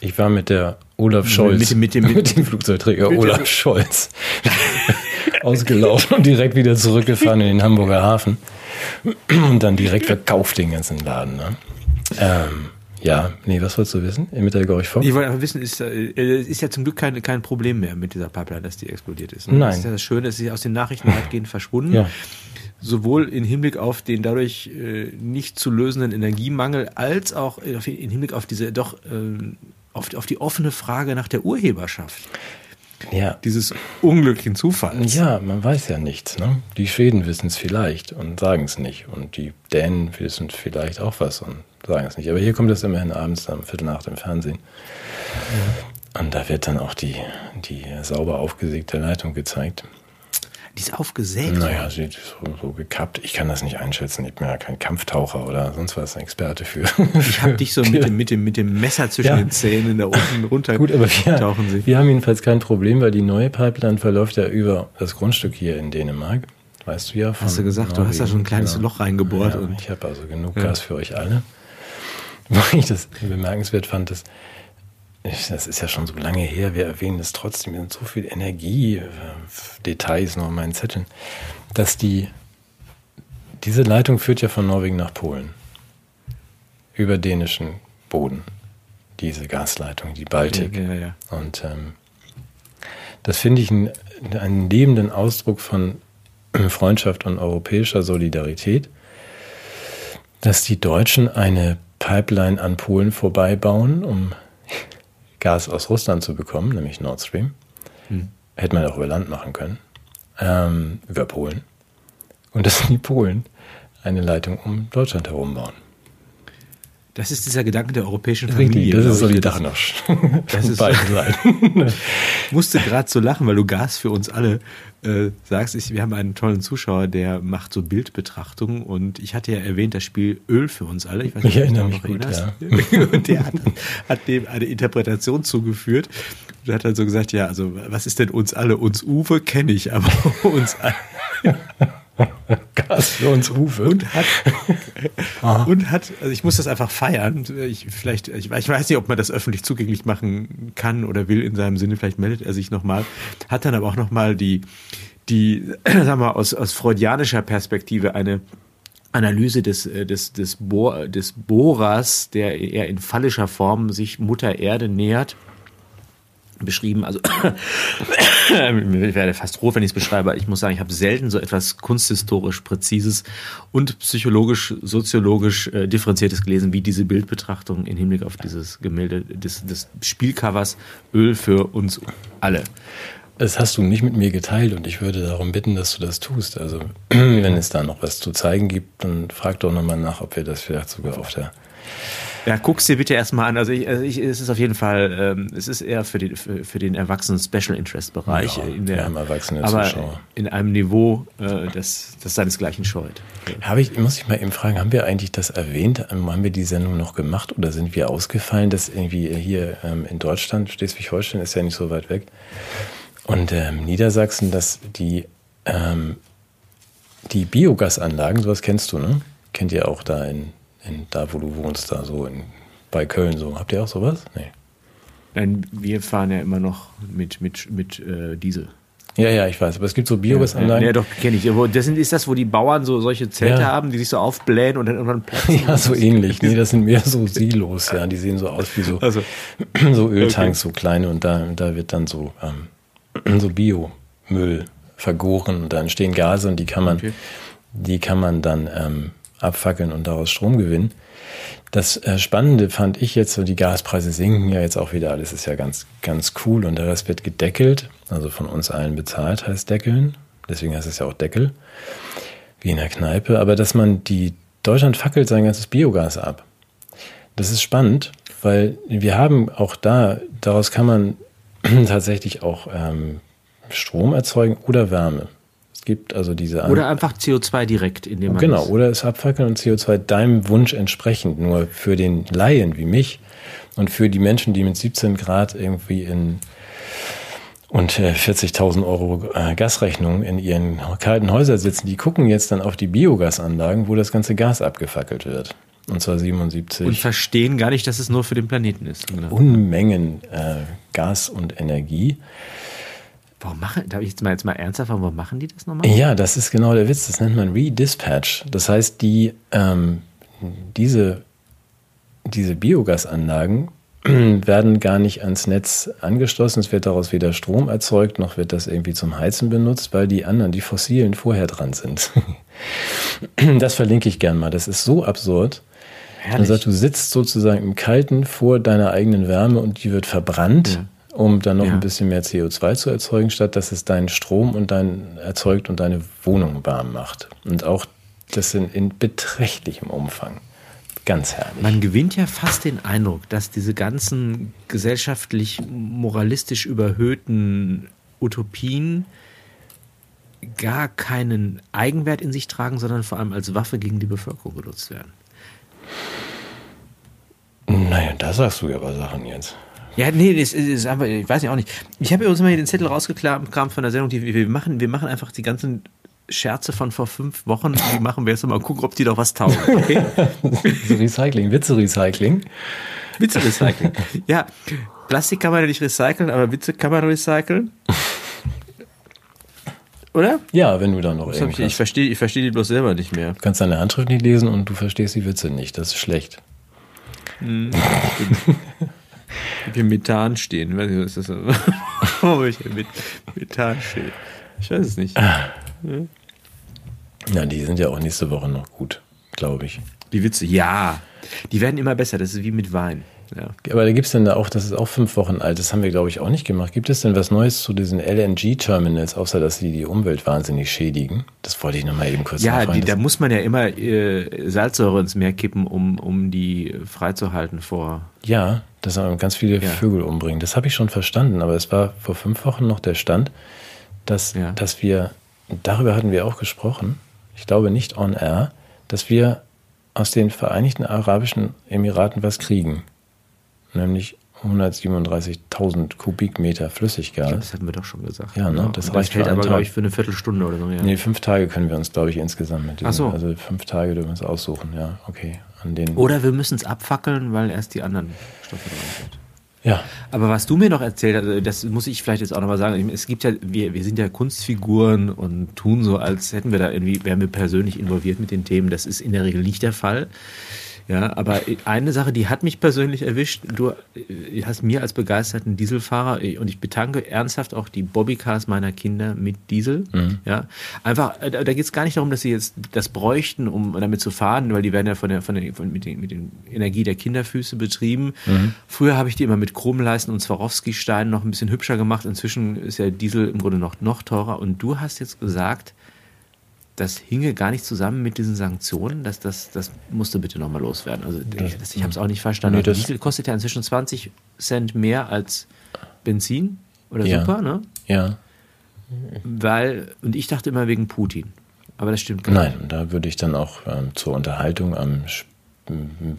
Speaker 1: Ich war mit der Olaf Scholz.
Speaker 2: Mit, mit, dem, mit, (laughs) mit dem Flugzeugträger
Speaker 1: mit Olaf Scholz. (laughs) Ausgelaufen und direkt wieder zurückgefahren in den Hamburger Hafen. Und dann direkt verkauft den ganzen Laden. Ne? Ähm, ja, nee, was wolltest du wissen? Mit der Gorch
Speaker 2: Ich wollte einfach wissen, ist, äh, ist ja zum Glück kein, kein Problem mehr mit dieser Pipeline, dass die explodiert ist.
Speaker 1: Ne? Nein.
Speaker 2: Das ist ja das Schöne, es ist aus den Nachrichten weitgehend verschwunden. Ja. Sowohl im Hinblick auf den dadurch äh, nicht zu lösenden Energiemangel, als auch im Hinblick auf diese doch äh, auf, auf die offene Frage nach der Urheberschaft.
Speaker 1: Ja.
Speaker 2: Dieses unglücklichen Zufalls.
Speaker 1: Ja, man weiß ja nichts. Ne? Die Schweden wissen es vielleicht und sagen es nicht. Und die Dänen wissen vielleicht auch was und sagen es nicht. Aber hier kommt es immerhin abends um Viertel nach im Fernsehen. Ja. Und da wird dann auch die, die sauber aufgesägte Leitung gezeigt.
Speaker 2: Die ist aufgesägt.
Speaker 1: Naja, sie ist so, so, gekappt. Ich kann das nicht einschätzen. Ich bin ja kein Kampftaucher oder sonst was, ein Experte für. (laughs)
Speaker 2: Ich habe dich so mit dem, mit, dem, mit dem Messer zwischen ja. den Zähnen da unten runter.
Speaker 1: Gut, aber wir, tauchen sie. wir haben jedenfalls kein Problem, weil die neue Pipeline verläuft ja über das Grundstück hier in Dänemark. Weißt du ja.
Speaker 2: Hast du gesagt, Norwegen. du hast da schon ein kleines genau. Loch reingebohrt.
Speaker 1: Ja, und ich habe also genug ja. Gas für euch alle. (laughs) Weil ich das bemerkenswert fand, dass das ist ja schon so lange her, wir erwähnen es trotzdem mit so viel Energie, äh, Details noch in meinen Zetteln, dass die, diese Leitung führt ja von Norwegen nach Polen. Über dänischen Boden. Diese Gasleitung, die Baltik.
Speaker 2: Ja, ja, ja.
Speaker 1: Und ähm, das finde ich einen, einen lebenden Ausdruck von (clears throat) Freundschaft und europäischer Solidarität, dass die Deutschen eine Pipeline an Polen vorbeibauen, um Gas aus Russland zu bekommen, nämlich Nord Stream. Hm. Hätte man auch über Land machen können. ähm, über Polen. Und dass die Polen eine Leitung um Deutschland herum bauen.
Speaker 2: Das ist dieser Gedanke der europäischen Familie.
Speaker 1: Richtig, (laughs) das ist solidarisch.
Speaker 2: Das ist beide (laughs) Seiten. ich musste gerade so lachen, weil du Gas für uns alle äh, sagst. Ich, wir haben einen tollen Zuschauer, der macht so Bildbetrachtungen und ich hatte ja erwähnt, das Spiel Öl für uns alle.
Speaker 1: Ich, weiß nicht, ich erinnere mich gut, ja. (laughs)
Speaker 2: und der hat, hat, dem eine Interpretation zugeführt und hat dann so gesagt, ja, also was ist denn uns alle? Uns Uwe kenne ich, aber uns alle. (laughs)
Speaker 1: Gas für uns Uwe.
Speaker 2: Und hat, (laughs) und hat, also ich muss das einfach feiern. Ich, vielleicht, ich, ich, weiß nicht, ob man das öffentlich zugänglich machen kann oder will in seinem Sinne. Vielleicht meldet er sich nochmal. Hat dann aber auch nochmal die, die, (clears throat) sagen wir, aus, aus freudianischer Perspektive eine Analyse des, des, des, Bohr, des Bohrers, der eher in fallischer Form sich Mutter Erde nähert beschrieben. Also (coughs) ich werde fast rot, wenn ich es beschreibe. Ich muss sagen, ich habe selten so etwas kunsthistorisch präzises und psychologisch, soziologisch äh, differenziertes gelesen wie diese Bildbetrachtung im Hinblick auf dieses Gemälde des, des Spielcovers Öl für uns alle.
Speaker 1: Das hast du nicht mit mir geteilt und ich würde darum bitten, dass du das tust. Also (clears throat) wenn es da noch was zu zeigen gibt, dann frag doch nochmal nach, ob wir das vielleicht sogar auf der
Speaker 2: ja, guck's dir bitte erstmal an. Also, ich, also ich, es ist auf jeden Fall, ähm, es ist eher für den, für, für den erwachsenen Special Interest Bereich.
Speaker 1: Ja,
Speaker 2: in der,
Speaker 1: erwachsene
Speaker 2: aber
Speaker 1: Zuschauer.
Speaker 2: in einem Niveau, äh, das, das seinesgleichen scheut.
Speaker 1: Habe ich, muss ich mal eben fragen, haben wir eigentlich das erwähnt? Ähm, haben wir die Sendung noch gemacht oder sind wir ausgefallen? dass irgendwie hier ähm, in Deutschland, Schleswig-Holstein ist ja nicht so weit weg. Und ähm, Niedersachsen, dass die, ähm, die Biogasanlagen, sowas kennst du, ne? Kennt ihr auch da in in, da, wo du wohnst, da so in, bei Köln so. Habt ihr auch sowas? Nee.
Speaker 2: Nein, wir fahren ja immer noch mit, mit, mit äh, Diesel.
Speaker 1: Ja, ja, ich weiß. Aber es gibt so Biogasanlagen.
Speaker 2: Ja, ja, doch, kenne ich. Das sind, ist das, wo die Bauern so solche Zelte ja. haben, die sich so aufblähen und dann irgendwann
Speaker 1: platzen? (laughs) Ja, so ähnlich. Nee, das sind mehr so Silos, ja. Die sehen so aus wie so, (laughs) also, (clears throat) so Öltanks, okay. so kleine. Und da, da wird dann so, ähm, (clears throat) so Biomüll vergoren und da entstehen Gase und die kann man, okay. die kann man dann ähm, abfackeln und daraus Strom gewinnen. Das äh, Spannende fand ich jetzt, so die Gaspreise sinken ja jetzt auch wieder, alles ist ja ganz, ganz cool und der Rest wird gedeckelt, also von uns allen bezahlt heißt deckeln, deswegen heißt es ja auch Deckel, wie in der Kneipe, aber dass man die, Deutschland fackelt sein ganzes Biogas ab. Das ist spannend, weil wir haben auch da, daraus kann man (clears throat) tatsächlich auch ähm, Strom erzeugen oder Wärme. Gibt also diese.
Speaker 2: Oder einfach CO2 direkt in dem
Speaker 1: Genau, oder es abfackeln und CO2 deinem Wunsch entsprechend. Nur für den Laien wie mich und für die Menschen, die mit 17 Grad irgendwie in und 40.000 äh, Euro äh, Gasrechnung in ihren kalten Häusern sitzen, die gucken jetzt dann auf die Biogasanlagen, wo das ganze Gas abgefackelt wird. Und zwar 77.
Speaker 2: Und verstehen gar nicht, dass es nur für den Planeten ist.
Speaker 1: Unmengen äh, Gas und Energie.
Speaker 2: Warum machen, darf ich jetzt mal, jetzt mal ernsthaft warum machen die das nochmal?
Speaker 1: Ja, das ist genau der Witz. Das nennt man Redispatch. Das heißt, die, ähm, diese, diese Biogasanlagen (clears throat) werden gar nicht ans Netz angeschlossen. Es wird daraus weder Strom erzeugt, noch wird das irgendwie zum Heizen benutzt, weil die anderen, die fossilen, vorher dran sind. (laughs) das verlinke ich gern mal. Das ist so absurd. Herrlich. Also, du sitzt sozusagen im Kalten vor deiner eigenen Wärme und die wird verbrannt. Ja um dann noch ja. ein bisschen mehr CO2 zu erzeugen, statt dass es deinen Strom und dein erzeugt und deine Wohnung warm macht. Und auch das in, in beträchtlichem Umfang. Ganz herrlich.
Speaker 2: Man gewinnt ja fast den Eindruck, dass diese ganzen gesellschaftlich moralistisch überhöhten Utopien gar keinen Eigenwert in sich tragen, sondern vor allem als Waffe gegen die Bevölkerung genutzt werden.
Speaker 1: Naja, da sagst du ja aber Sachen jetzt.
Speaker 2: Ja, nee, das ist aber, ich weiß ja auch nicht. Ich habe uns mal hier den Zettel rausgekramt von der Sendung, die wir machen. Wir machen einfach die ganzen Scherze von vor fünf Wochen, die machen wir jetzt mal gucken, ob die doch was taugen. Okay?
Speaker 1: so (laughs) Recycling, Witze-Recycling.
Speaker 2: Witze-Recycling. Ja, Plastik kann man ja nicht recyceln, aber Witze kann man recyceln. Oder?
Speaker 1: Ja, wenn du dann noch
Speaker 2: irgendwie. Ich verstehe ich versteh die bloß selber nicht mehr. Du
Speaker 1: kannst deine Handschrift nicht lesen und du verstehst die Witze nicht. Das ist schlecht. Hm, (laughs)
Speaker 2: hier Methan stehen. Ich weiß nicht, was ist das? (laughs) Warum ich mit Methan stehe. Ich weiß es nicht.
Speaker 1: Ja. ja, die sind ja auch nächste Woche noch gut, glaube ich.
Speaker 2: Die Witze, ja. Die werden immer besser. Das ist wie mit Wein.
Speaker 1: Ja. Aber da gibt es denn da auch, das ist auch fünf Wochen alt, das haben wir, glaube ich, auch nicht gemacht. Gibt es denn was Neues zu diesen LNG-Terminals, außer dass sie die Umwelt wahnsinnig schädigen? Das wollte ich nochmal eben kurz
Speaker 2: Ja, die, da muss man ja immer äh, Salzsäure ins Meer kippen, um, um die freizuhalten vor.
Speaker 1: Ja, dass man ganz viele ja. Vögel umbringen. Das habe ich schon verstanden, aber es war vor fünf Wochen noch der Stand, dass, ja. dass wir, darüber hatten wir auch gesprochen, ich glaube nicht on air, dass wir aus den Vereinigten Arabischen Emiraten was kriegen. Nämlich 137.000 Kubikmeter Flüssiggas.
Speaker 2: Das hatten wir doch schon gesagt.
Speaker 1: Ja, ne? Das,
Speaker 2: das reicht hält aber, glaube ich, für eine Viertelstunde oder so.
Speaker 1: Ja. Nee, fünf Tage können wir uns, glaube ich, insgesamt mit diesem, so. Also fünf Tage dürfen wir uns aussuchen, ja, okay.
Speaker 2: An den oder wir müssen es abfackeln, weil erst die anderen Stoffe dran sind.
Speaker 1: Ja.
Speaker 2: Aber was du mir noch erzählt hast, das muss ich vielleicht jetzt auch nochmal sagen. Es gibt ja, wir, wir sind ja Kunstfiguren und tun so, als hätten wir da irgendwie, wären wir persönlich involviert mit den Themen. Das ist in der Regel nicht der Fall. Ja, aber eine Sache, die hat mich persönlich erwischt. Du äh, hast mir als begeisterten Dieselfahrer äh, und ich betanke ernsthaft auch die Bobbycars meiner Kinder mit Diesel. Mhm. Ja, einfach, äh, da geht es gar nicht darum, dass sie jetzt das bräuchten, um damit zu fahren, weil die werden ja von der, von der von, mit, den, mit den Energie der Kinderfüße betrieben. Mhm. Früher habe ich die immer mit Chromleisten und Swarovski-Steinen noch ein bisschen hübscher gemacht. Inzwischen ist ja Diesel im Grunde noch, noch teurer. Und du hast jetzt gesagt, das hinge gar nicht zusammen mit diesen Sanktionen. Das, das, das musste bitte nochmal loswerden. Also das, ich habe es auch nicht verstanden. Nee, Diesel kostet ja inzwischen 20 Cent mehr als Benzin oder
Speaker 1: ja.
Speaker 2: Super, ne?
Speaker 1: Ja.
Speaker 2: Weil, und ich dachte immer wegen Putin. Aber das stimmt
Speaker 1: gar nicht. Nein, da würde ich dann auch ähm, zur Unterhaltung am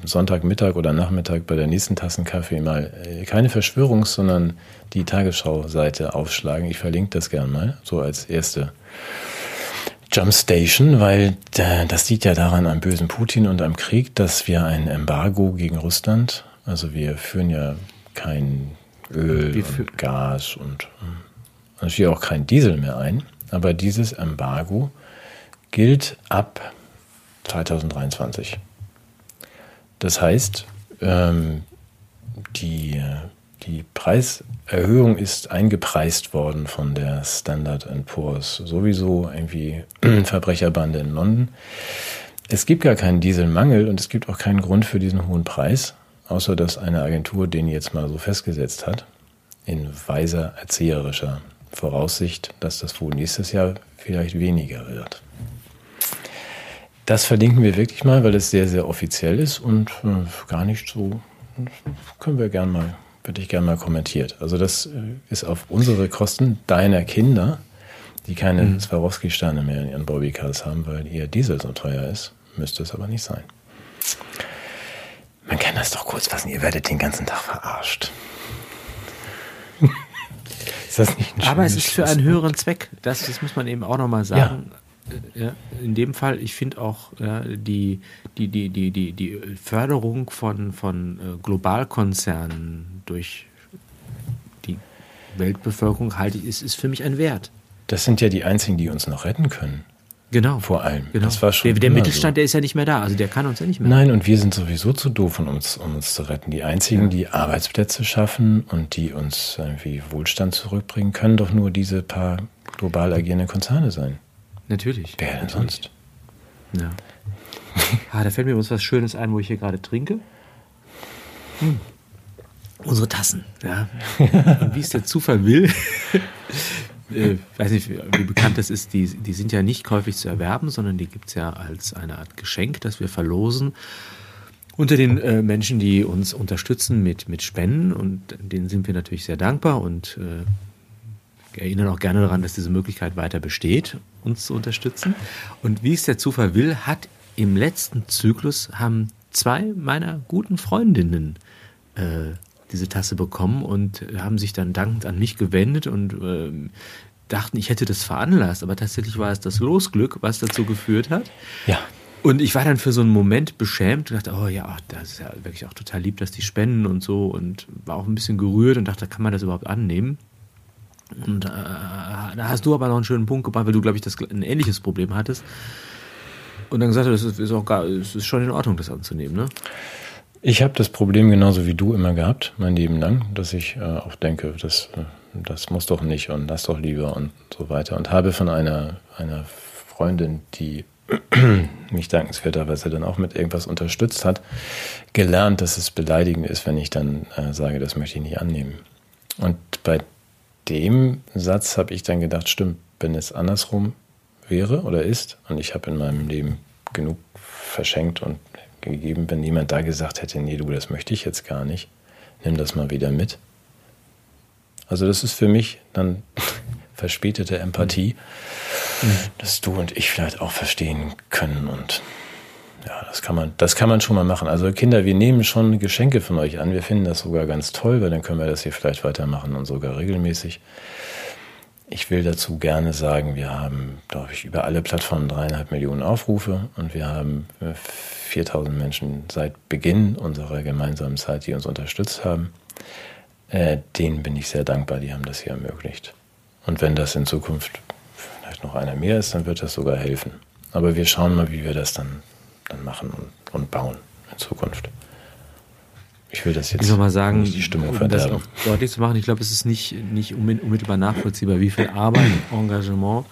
Speaker 1: Sonntagmittag oder Nachmittag bei der nächsten Tassen Kaffee mal äh, keine Verschwörungs-, sondern die Tagesschau-Seite aufschlagen. Ich verlinke das gern mal, so als erste Jump Station, weil äh, das sieht ja daran am bösen Putin und am Krieg, dass wir ein Embargo gegen Russland, also wir führen ja kein Öl und Gas und natürlich auch kein Diesel mehr ein, aber dieses Embargo gilt ab 2023. Das heißt, ähm, die die Preiserhöhung ist eingepreist worden von der Standard Poor's, sowieso irgendwie (clears throat) Verbrecherbande in London. Es gibt gar keinen Dieselmangel und es gibt auch keinen Grund für diesen hohen Preis, außer dass eine Agentur den jetzt mal so festgesetzt hat, in weiser erzieherischer Voraussicht, dass das wohl nächstes Jahr vielleicht weniger wird. Das verlinken wir wirklich mal, weil es sehr, sehr offiziell ist und äh, gar nicht so, können wir gern mal Hätte ich gerne mal kommentiert. Also das äh, ist auf unsere Kosten deiner Kinder, die keine mhm. Swarovski-Steine mehr in ihren Bobbycars haben, weil ihr Diesel so teuer ist. Müsste es aber nicht sein. Man kann das doch kurz fassen, ihr werdet den ganzen Tag verarscht. (laughs)
Speaker 2: ist das nicht ein Aber es ist für einen höheren Zweck. Das, das muss man eben auch nochmal sagen. Ja. in dem Fall, ich finde auch ja, die, die, die, die, die, die Förderung von, von äh, Globalkonzernen durch die Weltbevölkerung halte ich, ist, ist für mich ein Wert.
Speaker 1: Das sind ja die einzigen, die uns noch retten können.
Speaker 2: Genau.
Speaker 1: Vor allem.
Speaker 2: Genau. Das war schon der, der Mittelstand, so. der ist ja nicht mehr da. Also der kann uns ja nicht mehr.
Speaker 1: Nein, und wir sind sowieso zu doof, um uns, um uns zu retten. Die einzigen, ja. die Arbeitsplätze schaffen und die uns irgendwie Wohlstand zurückbringen, können doch nur diese paar global agierenden Konzerne sein.
Speaker 2: Natürlich.
Speaker 1: Wer denn sonst?
Speaker 2: Ja. (laughs) ah, da fällt mir uns was Schönes ein, wo ich hier gerade trinke. Hm unsere Tassen. Ja. Und wie es der Zufall will, (laughs) äh, weiß nicht, wie bekannt das ist, die, die sind ja nicht käuflich zu erwerben, sondern die gibt es ja als eine Art Geschenk, das wir verlosen unter den äh, Menschen, die uns unterstützen mit, mit Spenden. Und denen sind wir natürlich sehr dankbar und äh, erinnern auch gerne daran, dass diese Möglichkeit weiter besteht, uns zu unterstützen. Und wie es der Zufall will, hat im letzten Zyklus haben zwei meiner guten Freundinnen äh, diese Tasse bekommen und haben sich dann dankend an mich gewendet und äh, dachten, ich hätte das veranlasst. Aber tatsächlich war es das Losglück, was dazu geführt hat.
Speaker 1: Ja.
Speaker 2: Und ich war dann für so einen Moment beschämt und dachte, oh ja, das ist ja wirklich auch total lieb, dass die spenden und so und war auch ein bisschen gerührt und dachte, kann man das überhaupt annehmen? Und äh, da hast du aber noch einen schönen Punkt gebracht, weil du, glaube ich, das, ein ähnliches Problem hattest. Und dann gesagt hast, es ist auch es ist schon in Ordnung, das anzunehmen, ne?
Speaker 1: Ich habe das Problem genauso wie du immer gehabt, mein Leben lang, dass ich äh, auch denke, das, äh, das muss doch nicht und lass doch lieber und so weiter. Und habe von einer, einer Freundin, die (clears throat) mich dankenswerterweise dann auch mit irgendwas unterstützt hat, gelernt, dass es beleidigend ist, wenn ich dann äh, sage, das möchte ich nicht annehmen. Und bei dem Satz habe ich dann gedacht, stimmt, wenn es andersrum wäre oder ist, und ich habe in meinem Leben genug verschenkt und gegeben, wenn jemand da gesagt hätte, nee, du, das möchte ich jetzt gar nicht, nimm das mal wieder mit. Also das ist für mich dann (laughs) verspätete Empathie, mhm. dass du und ich vielleicht auch verstehen können und ja, das kann man, das kann man schon mal machen. Also Kinder, wir nehmen schon Geschenke von euch an. Wir finden das sogar ganz toll, weil dann können wir das hier vielleicht weitermachen und sogar regelmäßig. Ich will dazu gerne sagen, wir haben, glaube ich, über alle Plattformen dreieinhalb Millionen Aufrufe und wir haben 4000 Menschen seit Beginn unserer gemeinsamen Zeit, die uns unterstützt haben. Äh, denen bin ich sehr dankbar, die haben das hier ermöglicht. Und wenn das in Zukunft vielleicht noch einer mehr ist, dann wird das sogar helfen. Aber wir schauen mal, wie wir das dann, dann machen und, und bauen in Zukunft. Ich will das jetzt
Speaker 2: ich mal sagen,
Speaker 1: nicht die Stimmung
Speaker 2: um
Speaker 1: verderben.
Speaker 2: das auch deutlich zu machen, ich glaube, es ist nicht, nicht unmittelbar nachvollziehbar, wie viel Arbeit, (clears throat) Engagement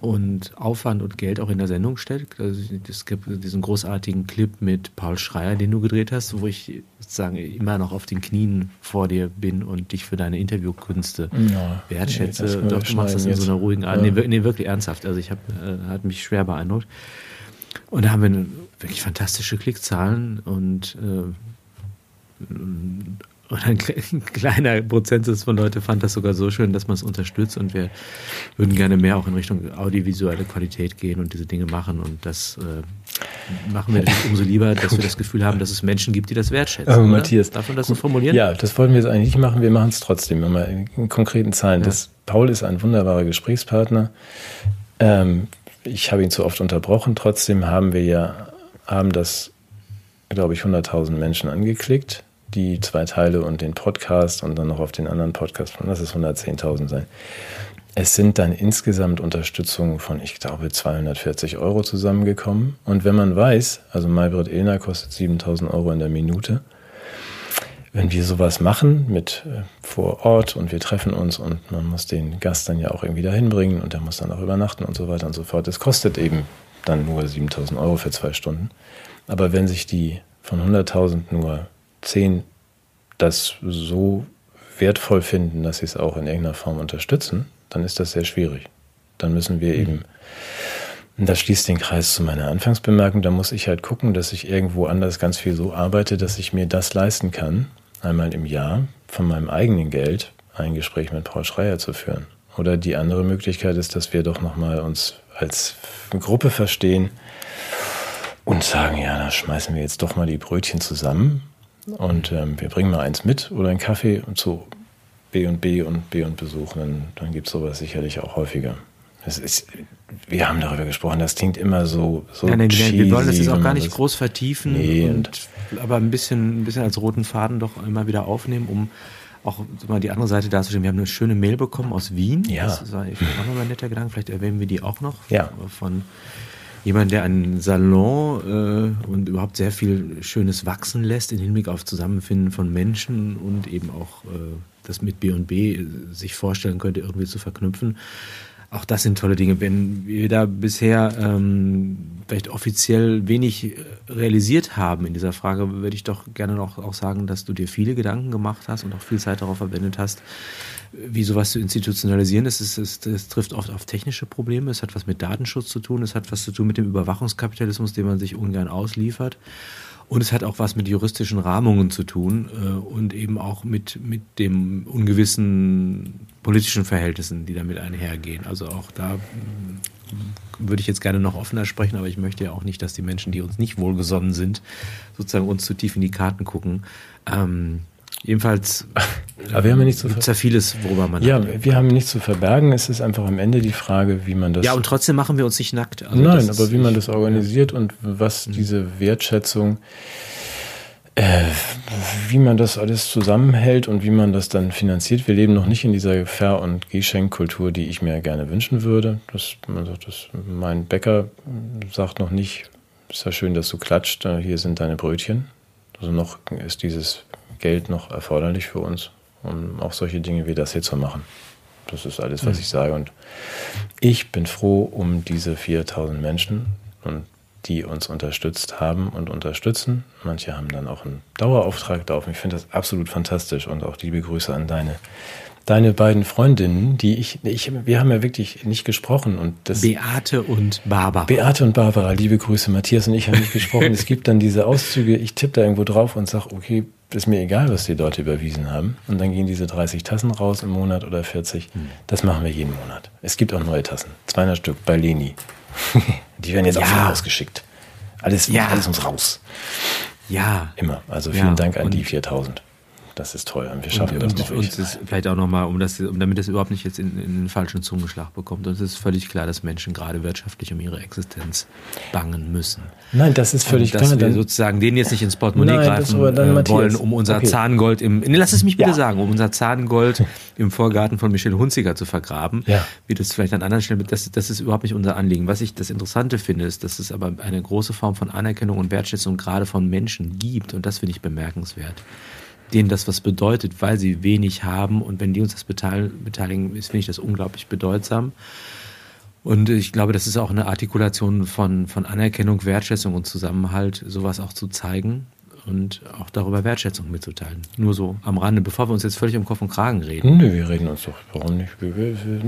Speaker 2: und Aufwand und Geld auch in der Sendung steckt. Also es gibt diesen großartigen Clip mit Paul Schreier, den du gedreht hast, wo ich sozusagen immer noch auf den Knien vor dir bin und dich für deine Interviewkünste ja, wertschätze. Nee, Doch, du machst das in so einer ruhigen Art. Ja. Nee, nee, wirklich ernsthaft. Also ich habe, äh, hat mich schwer beeindruckt. Und da haben wir wirklich fantastische Klickzahlen und äh, und ein (laughs) kleiner Prozentsatz von Leuten fand das sogar so schön, dass man es unterstützt und wir würden gerne mehr auch in Richtung audiovisuelle Qualität gehen und diese Dinge machen und das äh, machen wir umso lieber, dass wir das Gefühl haben, dass es Menschen gibt, die das wertschätzen.
Speaker 1: Aber Matthias,
Speaker 2: darf man das so formulieren?
Speaker 1: Ja, das wollten wir jetzt eigentlich nicht machen, wir machen es trotzdem, mal in konkreten Zahlen. Ja. Das, Paul ist ein wunderbarer Gesprächspartner. Ähm, ich habe ihn zu oft unterbrochen, trotzdem haben wir ja, haben das, glaube ich, 100.000 Menschen angeklickt die zwei Teile und den Podcast und dann noch auf den anderen Podcast lass es 110.000 sein. Es sind dann insgesamt Unterstützungen von, ich glaube, 240 Euro zusammengekommen. Und wenn man weiß, also Maybrit Illner kostet 7000 Euro in der Minute, wenn wir sowas machen mit äh, vor Ort und wir treffen uns und man muss den Gast dann ja auch irgendwie dahin bringen und der muss dann auch übernachten und so weiter und so fort. Es kostet eben dann nur 7000 Euro für zwei Stunden. Aber wenn sich die von 100.000 nur zehn das so wertvoll finden, dass sie es auch in irgendeiner Form unterstützen, dann ist das sehr schwierig. Dann müssen wir mhm. eben, das schließt den Kreis zu meiner Anfangsbemerkung, da muss ich halt gucken, dass ich irgendwo anders ganz viel so arbeite, dass ich mir das leisten kann, einmal im Jahr von meinem eigenen Geld ein Gespräch mit Paul Schreier zu führen. Oder die andere Möglichkeit ist, dass wir doch nochmal uns als Gruppe verstehen und sagen, ja, da schmeißen wir jetzt doch mal die Brötchen zusammen und ähm, wir bringen mal eins mit oder einen Kaffee und zu B und B und B und besuchen. Dann, dann gibt es sowas sicherlich auch häufiger. Ist, wir haben darüber gesprochen, das klingt immer so, so
Speaker 2: ja, nein, cheesy, Wir wollen das jetzt auch gar nicht groß vertiefen, nee, und, und, aber ein bisschen, ein bisschen als roten Faden doch immer wieder aufnehmen, um auch mal die andere Seite darzustellen. Wir haben eine schöne Mail bekommen aus Wien.
Speaker 1: Ja.
Speaker 2: Das war auch nochmal ein netter Gedanke. Vielleicht erwähnen wir die auch noch.
Speaker 1: Ja.
Speaker 2: Von jemand, der einen Salon äh, und überhaupt sehr viel Schönes wachsen lässt im Hinblick auf Zusammenfinden von Menschen und eben auch äh, das mit B&B sich vorstellen könnte, irgendwie zu verknüpfen. Auch das sind tolle Dinge. Wenn wir da bisher ähm, vielleicht offiziell wenig äh, realisiert haben in dieser Frage, würde ich doch gerne noch auch sagen, dass du dir viele Gedanken gemacht hast und auch viel Zeit darauf verwendet hast, wie sowas zu institutionalisieren ist. Es, es, es trifft oft auf technische Probleme. Es hat was mit Datenschutz zu tun. Es hat was zu tun mit dem Überwachungskapitalismus, den man sich ungern ausliefert. Und es hat auch was mit juristischen Rahmungen zu tun äh, und eben auch mit, mit dem ungewissen politischen Verhältnissen, die damit einhergehen. Also auch da mm, würde ich jetzt gerne noch offener sprechen, aber ich möchte ja auch nicht, dass die Menschen, die uns nicht wohlgesonnen sind, sozusagen uns zu tief in die Karten gucken. Ähm, Jedenfalls (laughs)
Speaker 1: aber wir haben ja nichts zu
Speaker 2: gibt's ja vieles, worüber man
Speaker 1: Ja, hat. wir haben nichts zu verbergen. Es ist einfach am Ende die Frage, wie man das.
Speaker 2: Ja, und trotzdem machen wir uns nicht nackt.
Speaker 1: Also Nein, aber wie man das organisiert und was mhm. diese Wertschätzung, äh, wie man das alles zusammenhält und wie man das dann finanziert. Wir leben noch nicht in dieser Fair- und Geschenkkultur, die ich mir gerne wünschen würde. Das, man sagt, das, mein Bäcker sagt noch nicht, ist ja schön, dass du klatscht, hier sind deine Brötchen. Also noch ist dieses Geld noch erforderlich für uns, um auch solche Dinge wie das hier zu machen. Das ist alles, was ich sage. Und ich bin froh um diese 4000 Menschen und die uns unterstützt haben und unterstützen. Manche haben dann auch einen Dauerauftrag drauf. Ich finde das absolut fantastisch und auch liebe Grüße an deine deine beiden Freundinnen, die ich, ich, wir haben ja wirklich nicht gesprochen und das.
Speaker 2: Beate und Barbara.
Speaker 1: Beate und Barbara, liebe Grüße. Matthias und ich haben nicht gesprochen. es gibt dann diese Auszüge, ich tippe da irgendwo drauf und sage, okay, ist mir egal, was die Leute überwiesen haben. Und dann gehen diese 30 Tassen raus im Monat oder 40. Hm. Das machen wir jeden Monat. Es gibt auch neue Tassen. 200 Stück bei Leni. (laughs) die werden jetzt ja. auch rausgeschickt. Alles, ja. alles muss raus.
Speaker 2: Ja.
Speaker 1: Immer. Also vielen ja. Dank an und die 4000 das ist toll. Und wir schaffen und, das
Speaker 2: und, noch. Und ist vielleicht auch nochmal, um das, um, damit das überhaupt nicht jetzt in, in den falschen Zungenschlag bekommt. Und es ist völlig klar, dass Menschen gerade wirtschaftlich um ihre Existenz bangen müssen.
Speaker 1: Nein, das ist völlig
Speaker 2: und
Speaker 1: dass
Speaker 2: klar. Dass wir sozusagen denen jetzt nicht ins Portemonnaie Nein, greifen äh, wollen, um unser okay. Zahngold im, nee, lass es mich bitte ja. sagen, um unser Zahngold (laughs) im Vorgarten von Michelle Hunziger zu vergraben, ja. wie das vielleicht an anderen Stellen, das, das ist überhaupt nicht unser Anliegen. Was ich das Interessante finde, ist, dass es aber eine große Form von Anerkennung und Wertschätzung gerade von Menschen gibt. Und das finde ich bemerkenswert denen das was bedeutet, weil sie wenig haben. Und wenn die uns das beteiligen, finde ich das unglaublich bedeutsam. Und ich glaube, das ist auch eine Artikulation von, von Anerkennung, Wertschätzung und Zusammenhalt, sowas auch zu zeigen und auch darüber Wertschätzung mitzuteilen. Nur so am Rande, bevor wir uns jetzt völlig um Kopf und Kragen reden.
Speaker 1: Nö, wir reden uns doch, warum nicht?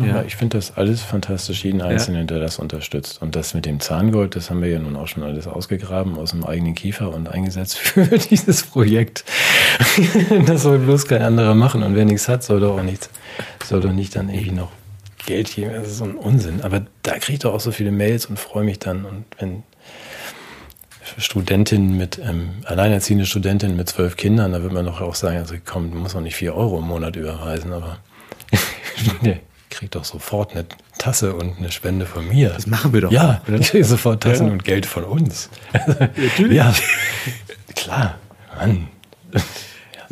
Speaker 1: Ja. Ich finde das alles fantastisch, jeden Einzelnen, ja. der das unterstützt. Und das mit dem Zahngold, das haben wir ja nun auch schon alles ausgegraben aus dem eigenen Kiefer und eingesetzt (laughs) für dieses Projekt. (laughs) das soll bloß kein anderer machen. Und wer nichts hat, soll doch auch nichts, soll doch nicht dann irgendwie noch Geld geben. Das ist so ein Unsinn. Aber da kriege ich doch auch so viele Mails und freue mich dann. Und wenn Studentin mit, ähm, alleinerziehende Studentin mit zwölf Kindern, da würde man doch auch sagen, also komm, du musst auch nicht vier Euro im Monat überweisen, aber (laughs) der kriegt doch sofort eine Tasse und eine Spende von mir.
Speaker 2: Das machen wir doch.
Speaker 1: Ja, oder? ich kriege sofort Tassen ja. und Geld von uns. Natürlich. Ja, klar, Mann.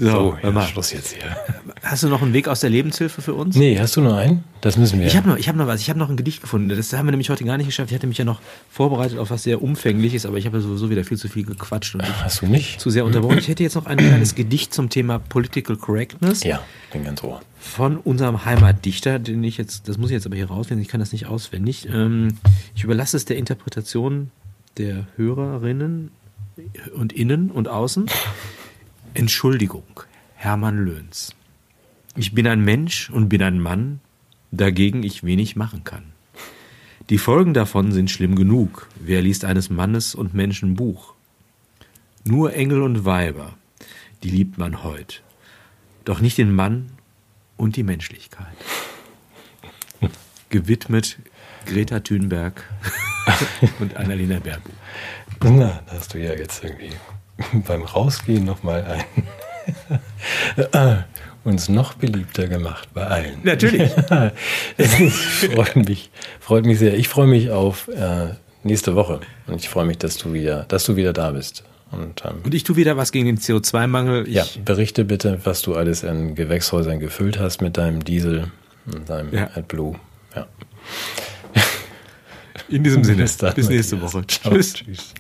Speaker 2: So, so ja, Schluss jetzt hier. (laughs) Hast du noch einen Weg aus der Lebenshilfe für uns?
Speaker 1: Nee, hast du noch einen? Das müssen wir.
Speaker 2: Ich habe noch, hab noch was. Ich habe noch ein Gedicht gefunden. Das haben wir nämlich heute gar nicht geschafft. Ich hatte mich ja noch vorbereitet auf was sehr Umfängliches, aber ich habe sowieso wieder viel zu viel gequatscht und
Speaker 1: hast du nicht
Speaker 2: zu sehr unterbrochen. Ich hätte jetzt noch ein (clears throat) kleines Gedicht zum Thema Political Correctness.
Speaker 1: Ja, bin ganz ohr.
Speaker 2: Von unserem Heimatdichter, den ich jetzt, das muss ich jetzt aber hier rausfinden. Ich kann das nicht auswendig. Ähm, ich überlasse es der Interpretation der Hörerinnen und innen und außen. Entschuldigung, Hermann Löhns. Ich bin ein Mensch und bin ein Mann, dagegen ich wenig machen kann. Die Folgen davon sind schlimm genug. Wer liest eines Mannes und Menschen Buch? Nur Engel und Weiber, die liebt man heut. Doch nicht den Mann und die Menschlichkeit. Gewidmet Greta Thunberg (laughs) und Annalena Baerbock.
Speaker 1: Na, da hast du ja jetzt irgendwie (laughs) beim Rausgehen nochmal ein (laughs) uns noch beliebter gemacht bei allen.
Speaker 2: Natürlich. (laughs)
Speaker 1: freut mich, freut mich sehr. Ich freue mich auf äh, nächste Woche und ich freue mich, dass du wieder, dass du wieder da bist.
Speaker 2: Und, ähm, und ich tue wieder was gegen den CO2-Mangel.
Speaker 1: Ja, berichte bitte, was du alles in Gewächshäusern gefüllt hast mit deinem Diesel und deinem ja. AdBlue. Ja.
Speaker 2: In diesem Sinne, bis, bis nächste Woche. Ciao. Tschüss. Tschüss.